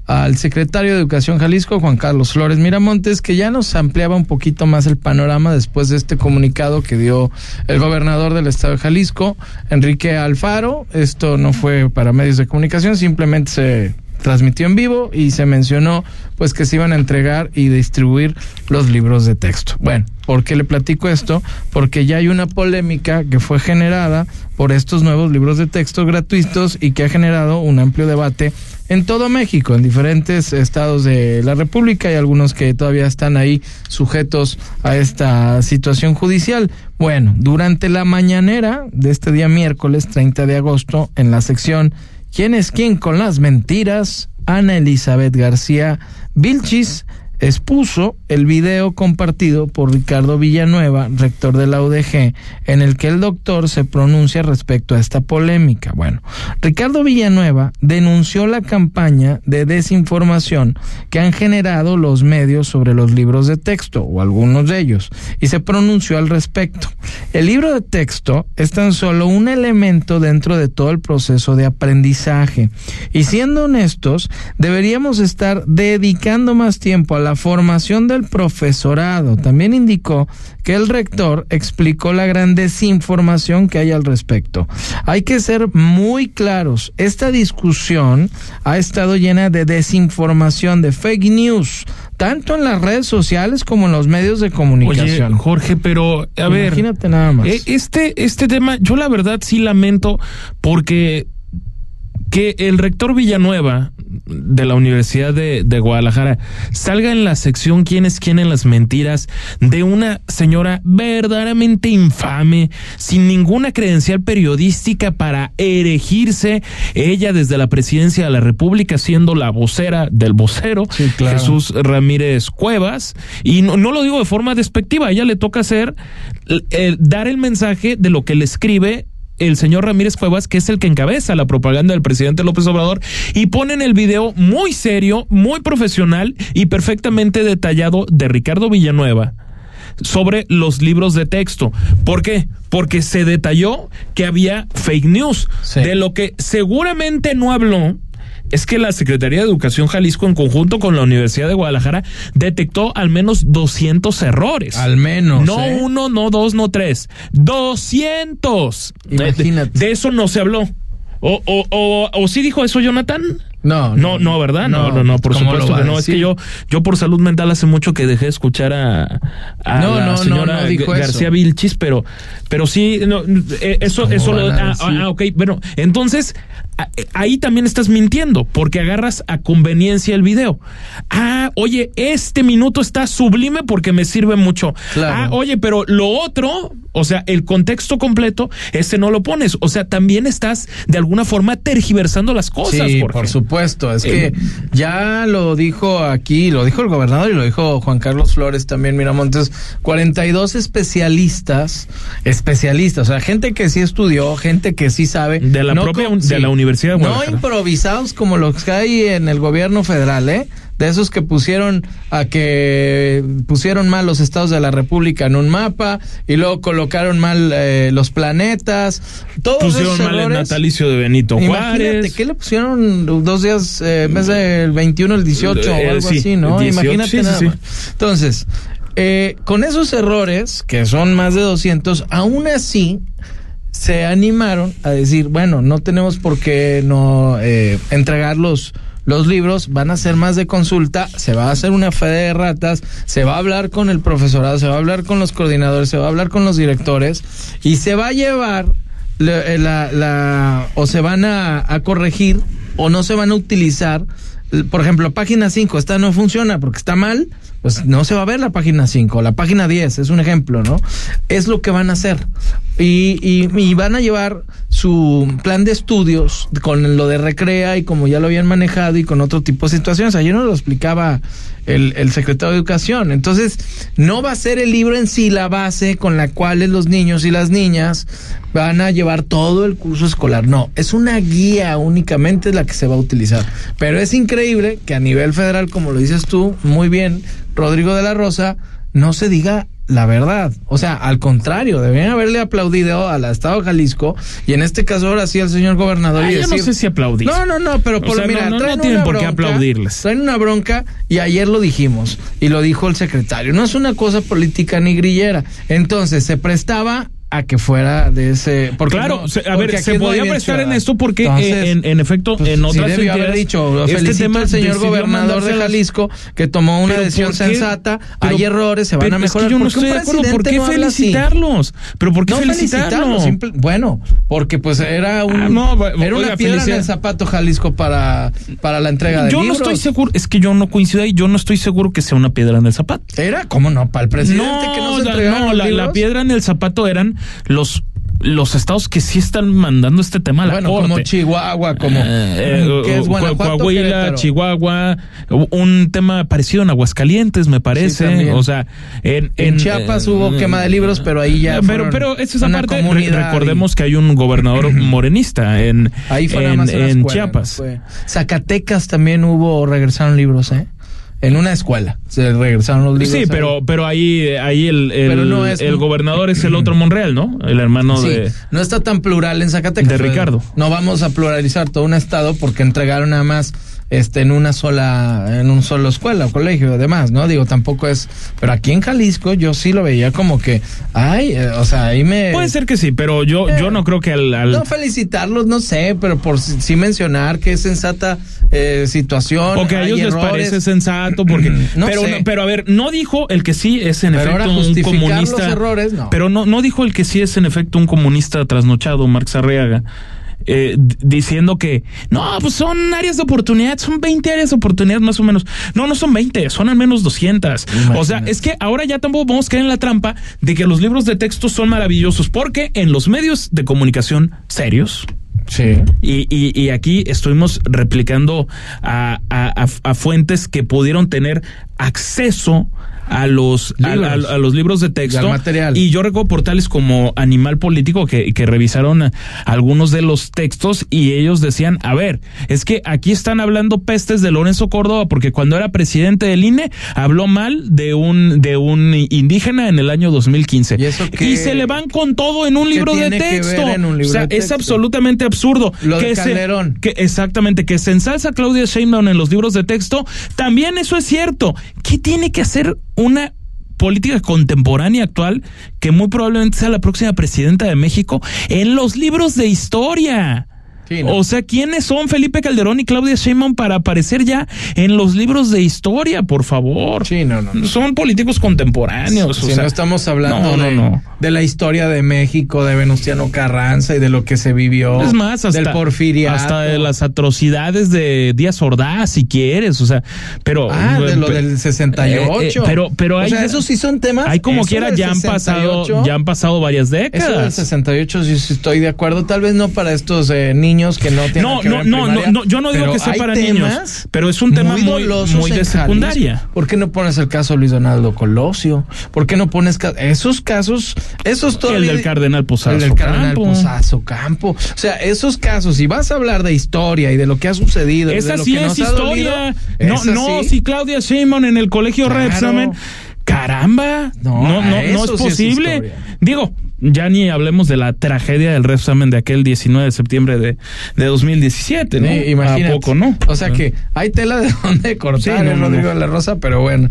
al secretario de Educación Jalisco, Juan Carlos Flores Miramontes, que ya nos ampliaba un poquito más el panorama después de este comunicado que dio el gobernador del estado de Jalisco, Enrique Alfaro. Esto no fue para medios de comunicación, simplemente se transmitió en vivo y se mencionó pues que se iban a entregar y distribuir los libros de texto. Bueno, ¿por qué le platico esto? Porque ya hay una polémica que fue generada por estos nuevos libros de texto gratuitos y que ha generado un amplio debate en todo México, en diferentes estados de la República y algunos que todavía están ahí sujetos a esta situación judicial. Bueno, durante la mañanera de este día miércoles 30 de agosto, en la sección ¿Quién es quién con las mentiras? Ana Elizabeth García Vilchis expuso el video compartido por Ricardo Villanueva, rector de la UDG, en el que el doctor se pronuncia respecto a esta polémica. Bueno, Ricardo Villanueva denunció la campaña de desinformación que han generado los medios sobre los libros de texto, o algunos de ellos, y se pronunció al respecto. El libro de texto es tan solo un elemento dentro de todo el proceso de aprendizaje, y siendo honestos, deberíamos estar dedicando más tiempo a la formación del profesorado. También indicó que el rector explicó la gran desinformación que hay al respecto. Hay que ser muy claros. Esta discusión ha estado llena de desinformación, de fake news, tanto en las redes sociales como en los medios de comunicación. Oye, Jorge, pero a ver, imagínate nada más. eh, Este, este tema, yo la verdad sí lamento porque que el rector Villanueva de la Universidad de, de, Guadalajara salga en la sección quién es quién en las mentiras de una señora verdaderamente infame, sin ninguna credencial periodística para erigirse ella desde la presidencia de la República siendo la vocera del vocero, sí, claro. Jesús Ramírez Cuevas, y no, no, lo digo de forma despectiva, a ella le toca hacer, eh, dar el mensaje de lo que le escribe el señor Ramírez Cuevas, que es el que encabeza la propaganda del presidente López Obrador, y ponen el video muy serio, muy profesional y perfectamente detallado de Ricardo Villanueva sobre los libros de texto. ¿Por qué? Porque se detalló que había fake news, sí. de lo que seguramente no habló es que la Secretaría de Educación Jalisco, en conjunto con la Universidad de Guadalajara, detectó al menos 200 errores. Al menos. No ¿eh? uno, no dos, no tres. 200. Imagínate. De, de eso no se habló. O, o, o, o sí dijo eso Jonathan. No, no, no, ¿verdad? No, no, no, por supuesto que no. Es que yo, yo por salud mental hace mucho que dejé de escuchar a, a no, la no, señora no, dijo García eso. Vilchis, pero, pero sí, no, eh, eso, eso lo, ah, ah, ok, bueno, entonces ahí también estás mintiendo, porque agarras a conveniencia el video. Ah, oye, este minuto está sublime porque me sirve mucho. Claro. Ah, oye, pero lo otro, o sea, el contexto completo, ese no lo pones. O sea, también estás de alguna forma tergiversando las cosas. Sí, Jorge. por supuesto. Es que ya lo dijo aquí, lo dijo el gobernador y lo dijo Juan Carlos Flores también, Miramontes, 42 especialistas, especialistas, o sea, gente que sí estudió, gente que sí sabe. De la no propia, de sí, la Universidad de No improvisados como los que hay en el gobierno federal, ¿eh? De esos que pusieron a que pusieron mal los estados de la República en un mapa y luego colocaron mal eh, los planetas. Todos Pusieron esos mal el errores. natalicio de Benito Imagínate, Juárez. ¿qué le pusieron dos días, eh, en vez del 21, el 18 Eh, o algo sí, así, no? 18, Imagínate sí, nada sí. más. Entonces, eh, con esos errores, que son más de 200, aún así se animaron a decir, bueno, no tenemos por qué no eh, entregar los, libros, van a ser más de consulta, se va a hacer una fe de ratas, se va a hablar con el profesorado, se va a hablar con los coordinadores, se va a hablar con los directores y se va a llevar la, eh, la- la- o se van a, a corregir o no se van a utilizar. Por ejemplo, página 5, esta no funciona porque está mal, pues no se va a ver la página 5, la página 10, es un ejemplo, ¿no? Es lo que van a hacer. Y, y- y van a llevar su plan de estudios con lo de recrea y como ya lo habían manejado y con otro tipo de situaciones. Ayer nos lo explicaba el, el secretario de Educación. Entonces, no va a ser el libro en sí la base con la cual los niños y las niñas van a llevar todo el curso escolar. No, es una guía únicamente la que se va a utilizar. Pero es increíble que a nivel federal, como lo dices tú muy bien, Rodrigo de la Rosa, no se diga la verdad. O sea, al contrario, deberían haberle aplaudido al Estado de Jalisco y en este caso ahora sí al señor gobernador. Ah, y yo decir, no sé si aplaudir. No, no, no, pero O por, sea, mira, no, no, traen no tienen una por qué bronca, aplaudirles. Traen una bronca y ayer lo dijimos y lo dijo el secretario. No es una cosa política ni grillera. Entonces se prestaba a que fuera de ese. Porque claro, no- se- a porque ver, se podía prestar en esto porque Entonces, eh, en, en efecto pues, en sí otras debió haber dicho, este felicito tema al señor gobernador de Jalisco que tomó una decisión sensata, Pero- hay errores, se van a es que mejorar. yo no ¿Por qué un estoy de acuerdo, ¿por qué no felicitarlos? Pero ¿por qué no felicitarlos? simple- bueno, porque pues era un Ah, no, era una oiga, piedra en el zapato Jalisco para, para la entrega de Yo no libros. estoy seguro, es que yo no coincido ahí, yo no estoy seguro que sea una piedra en el zapato. Era, ¿cómo no? Para el presidente no, que no se la, no, la, piedra en el zapato eran los los estados que sí están mandando este tema a la Bueno, corte. como Chihuahua, como Eh, es Coa- Guanajuato, Coahuila. Chihuahua, un tema parecido en Aguascalientes, me parece. o sea, en, En Chiapas hubo quema de libros, pero ahí ya Pero, pero esa es re- comunidad recordemos que hay un gobernador [clears throat] morenista en, Ahí en, en escuela, Chiapas. no. Zacatecas también hubo, regresaron libros, ¿eh? En una escuela se regresaron los libros. Sí, ahí. pero, pero ahí, ahí el, el, Pero no es- el gobernador es el otro Monreal, ¿no? El hermano Sí, de. no está tan plural en Zacatecas. de Ricardo. No vamos a pluralizar todo un estado porque entregaron nada más este en una sola en un solo escuela o colegio además, ¿no? Digo, tampoco es, pero aquí en Jalisco yo sí lo veía como que ay, eh, o sea, ahí me Puede ser que sí, pero yo, yo no creo que al. al- no felicitarlos, no sé, pero por sí mencionar que es sensata eh, situación. o que a ellos les errores. parece sensato, porque. [clears throat] No pero, sé. no- pero a ver, no dijo el que sí es en Pero ahora efecto un comunista. los errores, no. Pero no, no dijo el que sí es en efecto un comunista trasnochado, Marx Arriaga. Eh, diciendo que no, pues son áreas de oportunidad, son 20 áreas de oportunidad más o menos. No, no son 20, son al menos 200. O sea, es que ahora ya tampoco vamos a caer en la trampa de que los libros de texto son maravillosos, porque en los medios de comunicación serios, Sí. y, y, y aquí estuvimos replicando a- a- a fuentes que pudieron tener acceso a los a, Libros. a- a los libros de texto Y al material. y yo recuerdo portales como Animal Político que, que revisaron algunos de los textos y ellos decían a ver es que aquí están hablando pestes de Lorenzo Córdoba porque cuando era presidente del INE habló mal de un de un indígena en el año 2015 ¿Y eso y se le van con todo en un libro de texto libro o sea de es texto? absolutamente absurdo Lo de que se- que exactamente que se ensalza Claudia Sheinbaum en los libros de texto, también eso es cierto. ¿Qué tiene que hacer una política contemporánea actual que muy probablemente sea la próxima presidenta de México en los libros de historia? Sí, ¿no? O sea, ¿quiénes son Felipe Calderón y Claudia Sheinbaum para aparecer ya en los libros de historia, por favor? Sí, no, no. no. Son políticos contemporáneos. Si o sea, no estamos hablando no, de, la historia de México, de Venustiano Carranza y de lo que se vivió. Es más, hasta, del porfiriato. hasta de las atrocidades de Díaz Ordaz, si quieres, o sea, pero... Ah, de lo pe- del 68. Eh, eh, pero, pero o hay... sea, esos sí son temas. Hay como quiera, ya han 68, pasado, ya han pasado varias Eso del décadas. 68 sí, sí estoy de acuerdo. Tal vez no para estos eh, niños que no tienen No, que no, ver en no, primaria, no, no, yo no digo que sea para niños, pero es un tema muy, muy de secundaria. Jalisco. ¿Por qué no pones el caso de Luis Donaldo Colosio? ¿Por qué no pones ca- esos casos? Esos El todavía del Cardenal Posazo el del Cardenal Campo. Posazo Campo. O sea, esos casos, si vas a hablar de historia y de lo que ha sucedido, Esa de lo sí que es nos ha dolido, historia. No, no, sí. si Claudia Sheinbaum en el colegio Claro. Repsamen. Caramba, No, no, no, no, es sí es posible. Digo, ya ni hablemos de la tragedia del Repsamen de aquel 19 de septiembre de, de 2017, ¿no? Sí, imagínate. ¿A poco no? O sea que hay tela de [laughs] donde cortar, Sí, eh, no, no, Rodrigo de la Rosa, pero bueno,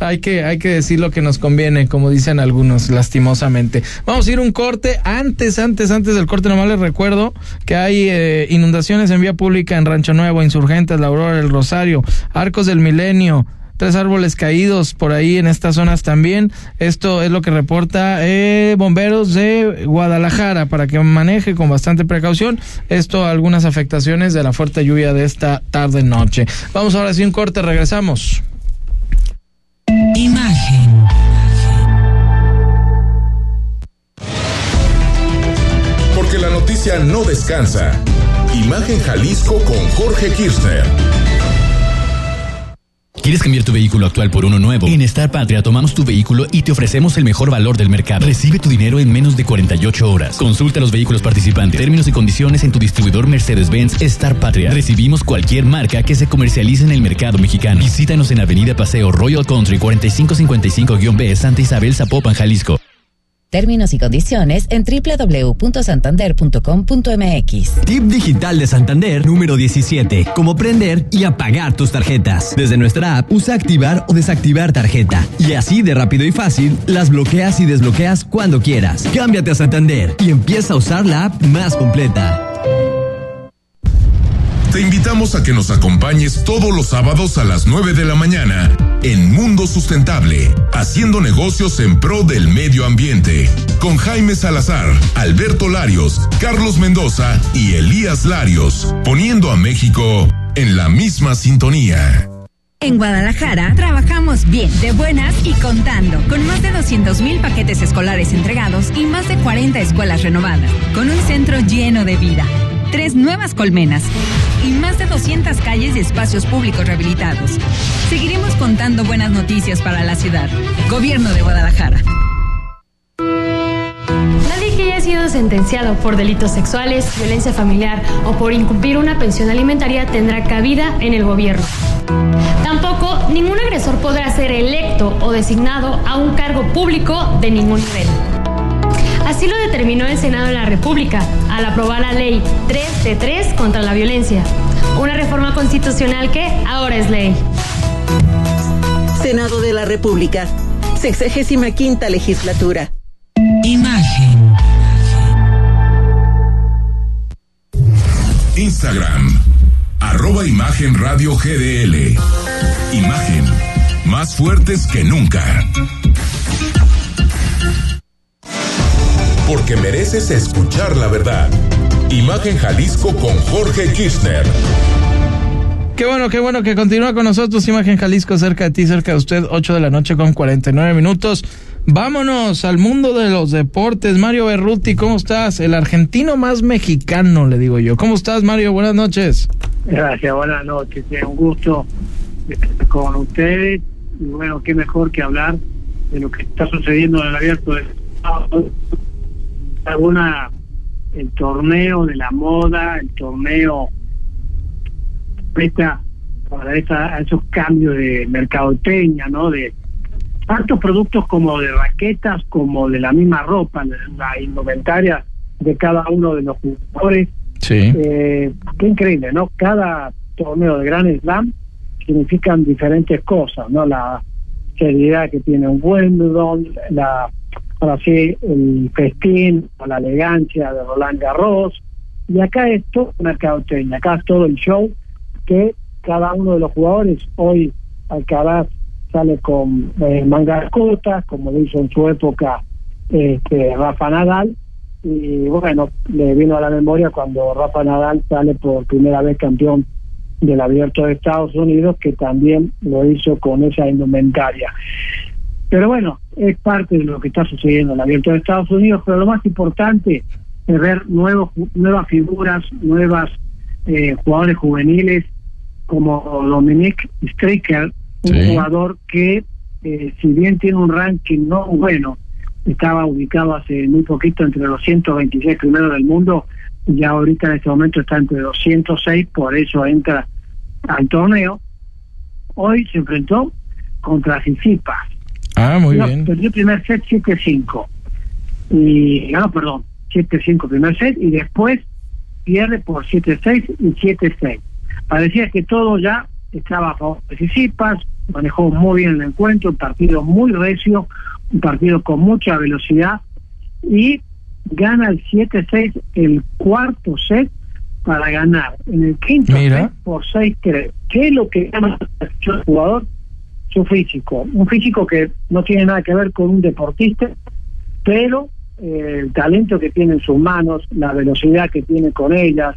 hay que, hay que decir lo que nos conviene, como dicen algunos, lastimosamente. Vamos a ir un corte. Antes, antes, antes del corte, nomás les recuerdo que hay eh, inundaciones en vía pública en Rancho Nuevo, Insurgentes, La Aurora, El Rosario, Arcos del Milenio. Tres árboles caídos por ahí en estas zonas también. Esto es lo que reporta eh, bomberos de Guadalajara para que maneje con bastante precaución. Esto algunas afectaciones de la fuerte lluvia de esta tarde noche. Vamos ahora sí un corte, regresamos. Imagen. Porque la noticia no descansa. Imagen Jalisco con Jorge Kirchner. ¿Quieres cambiar tu vehículo actual por uno nuevo? En Star Patria tomamos tu vehículo y te ofrecemos el mejor valor del mercado. Recibe tu dinero en menos de 48 horas. Consulta los vehículos participantes, términos y condiciones en tu distribuidor Mercedes-Benz Star Patria. Recibimos cualquier marca que se comercialice en el mercado mexicano. Visítanos en Avenida Paseo Royal Country 4555-B Santa Isabel Zapopan, Jalisco. Términos y condiciones en www.santander.com.mx. Tip digital de Santander número 17. Cómo prender y apagar tus tarjetas. Desde nuestra app, usa activar o desactivar tarjeta. Y así de rápido y fácil, las bloqueas y desbloqueas cuando quieras. Cámbiate a Santander y empieza a usar la app más completa. Te invitamos a que nos acompañes todos los sábados a las 9 de la mañana en Mundo Sustentable, haciendo negocios en pro del medio ambiente, con Jaime Salazar, Alberto Larios, Carlos Mendoza y Elías Larios, poniendo a México en la misma sintonía. En Guadalajara trabajamos bien, de buenas y contando, con más de 200 mil paquetes escolares entregados y más de 40 escuelas renovadas, con un centro lleno de vida, tres nuevas colmenas y más de 200 calles y espacios públicos rehabilitados. Seguiremos contando buenas noticias para la ciudad. Gobierno de Guadalajara. Nadie que haya sido sentenciado por delitos sexuales, violencia familiar o por incumplir una pensión alimentaria tendrá cabida en el gobierno. Tampoco ningún agresor podrá ser electo o designado a un cargo público de ningún nivel. Así lo determinó el Senado de la República al aprobar la ley 3 de 3 contra la violencia, una reforma constitucional que ahora es ley. Senado de la República, sexagésima quinta legislatura. Imagen. Instagram, arroba Imagen Radio GDL. Imagen, más fuertes que nunca. Porque mereces escuchar la verdad. Imagen Jalisco con Jorge Kirchner. Qué bueno, qué bueno que continúa con nosotros Imagen Jalisco cerca de ti, cerca de usted, 8 de la noche con 49 minutos. Vámonos al mundo de los deportes. Mario Berruti, ¿cómo estás? El argentino más mexicano, le digo yo. ¿Cómo estás, Mario? Buenas noches. Gracias, buenas noches. Es un gusto estar con ustedes. Y bueno, qué mejor que hablar de lo que está sucediendo en el abierto de alguna el torneo de la moda, el torneo presta para esa, esos cambios de mercadotecnia, ¿no? De tantos productos como de raquetas, como de la misma ropa, la indumentaria de cada uno de los jugadores. Sí. Eh, qué increíble, ¿no? Cada torneo de Gran Slam significan diferentes cosas, ¿no? La seriedad que tiene un Wimbledon, la ahora sí, el festín, la elegancia de Roland Garros, y acá es todo mercadotecnia, acá es todo el show que cada uno de los jugadores, hoy Alcaraz sale con eh, mangas cortas, como lo hizo en su época este, Rafa Nadal, y bueno, le vino a la memoria cuando Rafa Nadal sale por primera vez campeón del abierto de Estados Unidos, que también lo hizo con esa indumentaria. Pero bueno, es parte de lo que está sucediendo en el abierto de Estados Unidos, pero lo más importante es ver nuevos, nuevas figuras, nuevas eh, jugadores juveniles como Dominique Stricker, un Sí. jugador que eh, si bien tiene un ranking no bueno, estaba ubicado hace muy poquito entre los 126 primeros del mundo, ya ahorita en este momento está entre los 106, por eso entra al torneo. Hoy se enfrentó contra Tsitsipas. Ah, muy No, bien. Perdió el primer set 7-5. Y, no, perdón, 7-5 primer set y después pierde por 7-6 y 7-6. Parecía que todo ya estaba a favor de Tsitsipas, manejó muy bien el encuentro, un partido muy recio, un partido con mucha velocidad y gana el 7-6 el cuarto set para ganar en el quinto Mira. set por 6-3. ¿Qué es lo que llama el jugador? Su físico. Un físico que no tiene nada que ver con un deportista, pero eh, el talento que tiene en sus manos, la velocidad que tiene con ellas,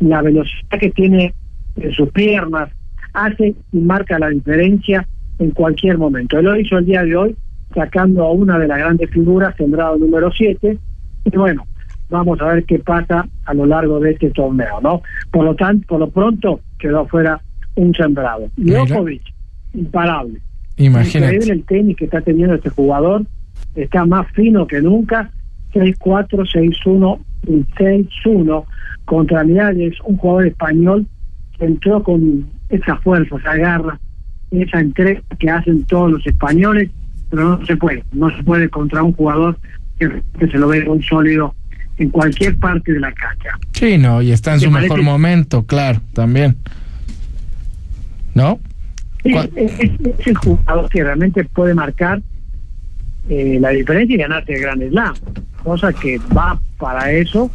la velocidad que tiene en sus piernas, hace y marca la diferencia en cualquier momento. Él lo hizo el día de hoy, sacando a una de las grandes figuras, sembrado número 7, y bueno, vamos a ver qué pasa a lo largo de este torneo, ¿no? Por lo tanto, por lo pronto quedó fuera un sembrado. Djokovic imparable. Imagínate. Increíble el tenis que está teniendo este jugador. Está más fino que nunca. 6-4, 6-1 y 6-1 contra Miralles, un jugador español que entró con esa fuerza, esa garra, esa entrega que hacen todos los españoles, pero no se puede. No se puede contra un jugador que, que se lo ve muy sólido en cualquier parte de la cancha. Sí, no, y está en ¿Te su parece? mejor momento, claro, también. ¿No? Es, es- es el jugador que realmente puede marcar eh, la diferencia y ganarse el Gran Slam, cosa que va para eso,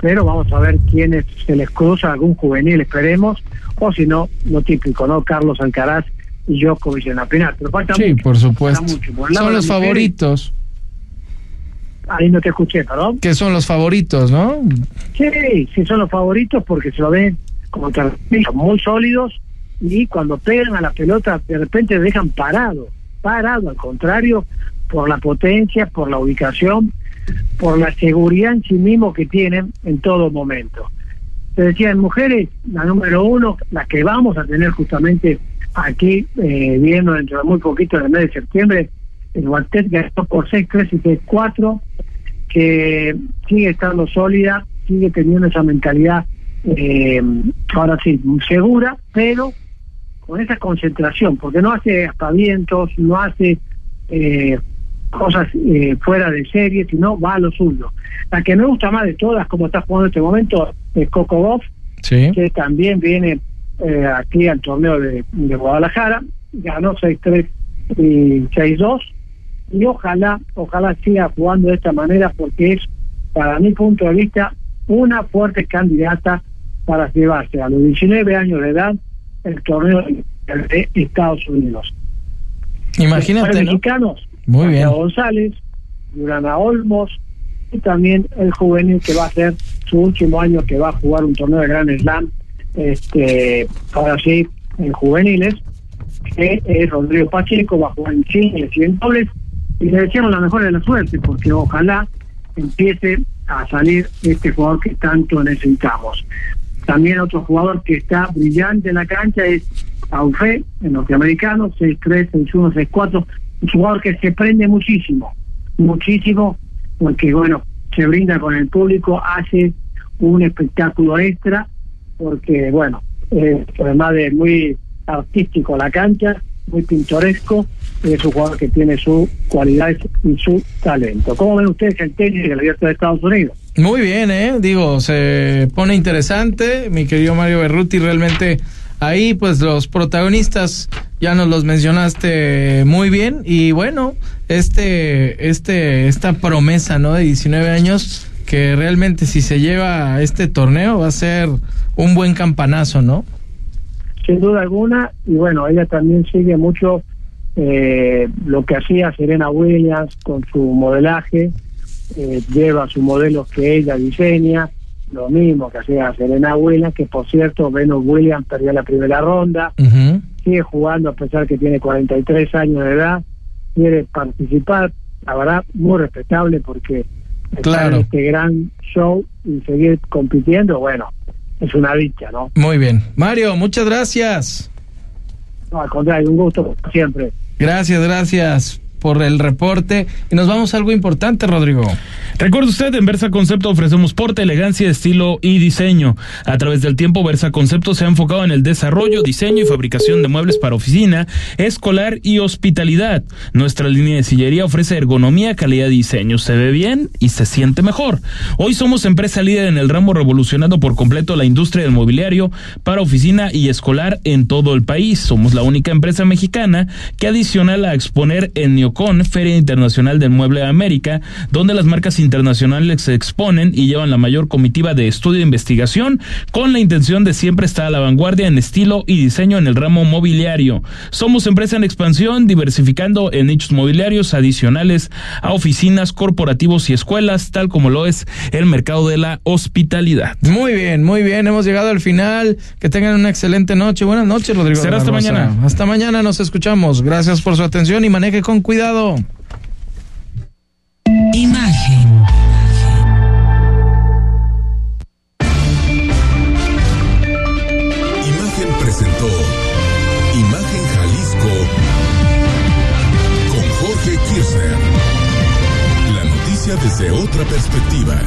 pero vamos a ver quiénes se les cruza, algún juvenil, esperemos, o si no, lo típico, ¿no? Carlos Alcaraz y Djokovic en la final. Pero falta Sí, mucho, por supuesto. mucho. Por Son los favoritos. Ahí no te escuché, perdón. Que son los favoritos, ¿no? Sí, sí son los favoritos porque se lo ven como muy sólidos y cuando pegan a la pelota de repente dejan parado, parado, al contrario, por la potencia, por la ubicación, por la seguridad en sí mismo que tienen en todo momento. Te decía, en mujeres, la número uno, la que vamos a tener justamente aquí, eh, viendo dentro de muy poquito en el mes de septiembre, el Guantet ganó por 6-3 y 6-4, que sigue estando sólida, sigue teniendo esa mentalidad, eh, ahora sí, segura, pero con esa concentración, porque no hace aspavientos, no hace eh, cosas eh, fuera de serie, sino va a lo suyo. La que me gusta más de todas, como está jugando en este momento, es Coco Goff, Sí. que también viene eh, aquí al torneo de, de Guadalajara, ganó 6-3 y 6-2, y ojalá, ojalá siga jugando de esta manera porque es, para mi punto de vista, una fuerte candidata para llevarse a los 19 años de edad el torneo de Estados Unidos. Imagínate, Los ¿no? mexicanos, Muy bien. González, Durana Olmos y también el juvenil que va a ser su último año que va a jugar un torneo de Gran Slam, este, ahora sí, en juveniles, que es Rodrigo Pacheco, va a jugar en singles y en dobles, y le deseamos la mejor de la suerte, porque ojalá empiece a salir este jugador que tanto necesitamos. También otro jugador que está brillante en la cancha es Aufe, el norteamericano, 6-3, 6-1, 6-4, un jugador que se prende muchísimo, muchísimo, porque bueno, se brinda con el público, hace un espectáculo extra, porque bueno, eh, además de muy artístico la cancha, muy pintoresco, es un jugador que tiene sus cualidades y su talento. ¿Cómo ven ustedes el tenis del abierto de Estados Unidos? Muy bien, ¿eh? Digo, se pone interesante, mi querido Mario Berruti, realmente ahí pues los protagonistas ya nos los mencionaste muy bien y bueno, este, este, esta promesa, ¿no? De 19 años que realmente si se lleva este torneo va a ser un buen campanazo, ¿no? sin duda alguna, y bueno, ella también sigue mucho eh, lo que hacía Serena Williams con su modelaje, eh, lleva sus modelos que ella diseña, lo mismo que hacía Serena Williams, que por cierto, Venus Williams perdió la primera ronda, sigue jugando a pesar que tiene 43 años de edad, quiere participar, la verdad, muy respetable porque Claro. en este gran show y seguir compitiendo, bueno, es una dicha, ¿no? Muy bien. Mario, muchas gracias. No, al contrario, un gusto siempre. Gracias, gracias por el reporte. Y nos vamos a algo importante, Rodrigo. Recuerde usted, en Versa Concepto ofrecemos porte, elegancia, estilo y diseño. A través del tiempo, Versa Concepto se ha enfocado en el desarrollo, diseño y fabricación de muebles para oficina, escolar y hospitalidad. Nuestra línea de sillería ofrece ergonomía, calidad de diseño. Se ve bien y se siente mejor. Hoy somos empresa líder en el ramo revolucionando por completo la industria del mobiliario para oficina y escolar en todo el país. Somos la única empresa mexicana que adicional a exponer en Neocon, Feria Internacional del Mueble de América, donde las marcas internacionales se exponen y llevan la mayor comitiva de estudio e investigación con la intención de siempre estar a la vanguardia en estilo y diseño en el ramo mobiliario. Somos empresa en expansión, diversificando en nichos mobiliarios adicionales a oficinas, corporativos y escuelas, tal como lo es el mercado de la hospitalidad. Muy bien, muy bien. Hemos llegado al final. Que tengan una excelente noche. Buenas noches, Rodrigo. Será hasta Rosa. mañana. Hasta mañana nos escuchamos. Gracias por su atención y maneje con cuidado. Imagen. Imagen presentó Imagen Jalisco con Jorge Kirchner. La noticia desde otra perspectiva.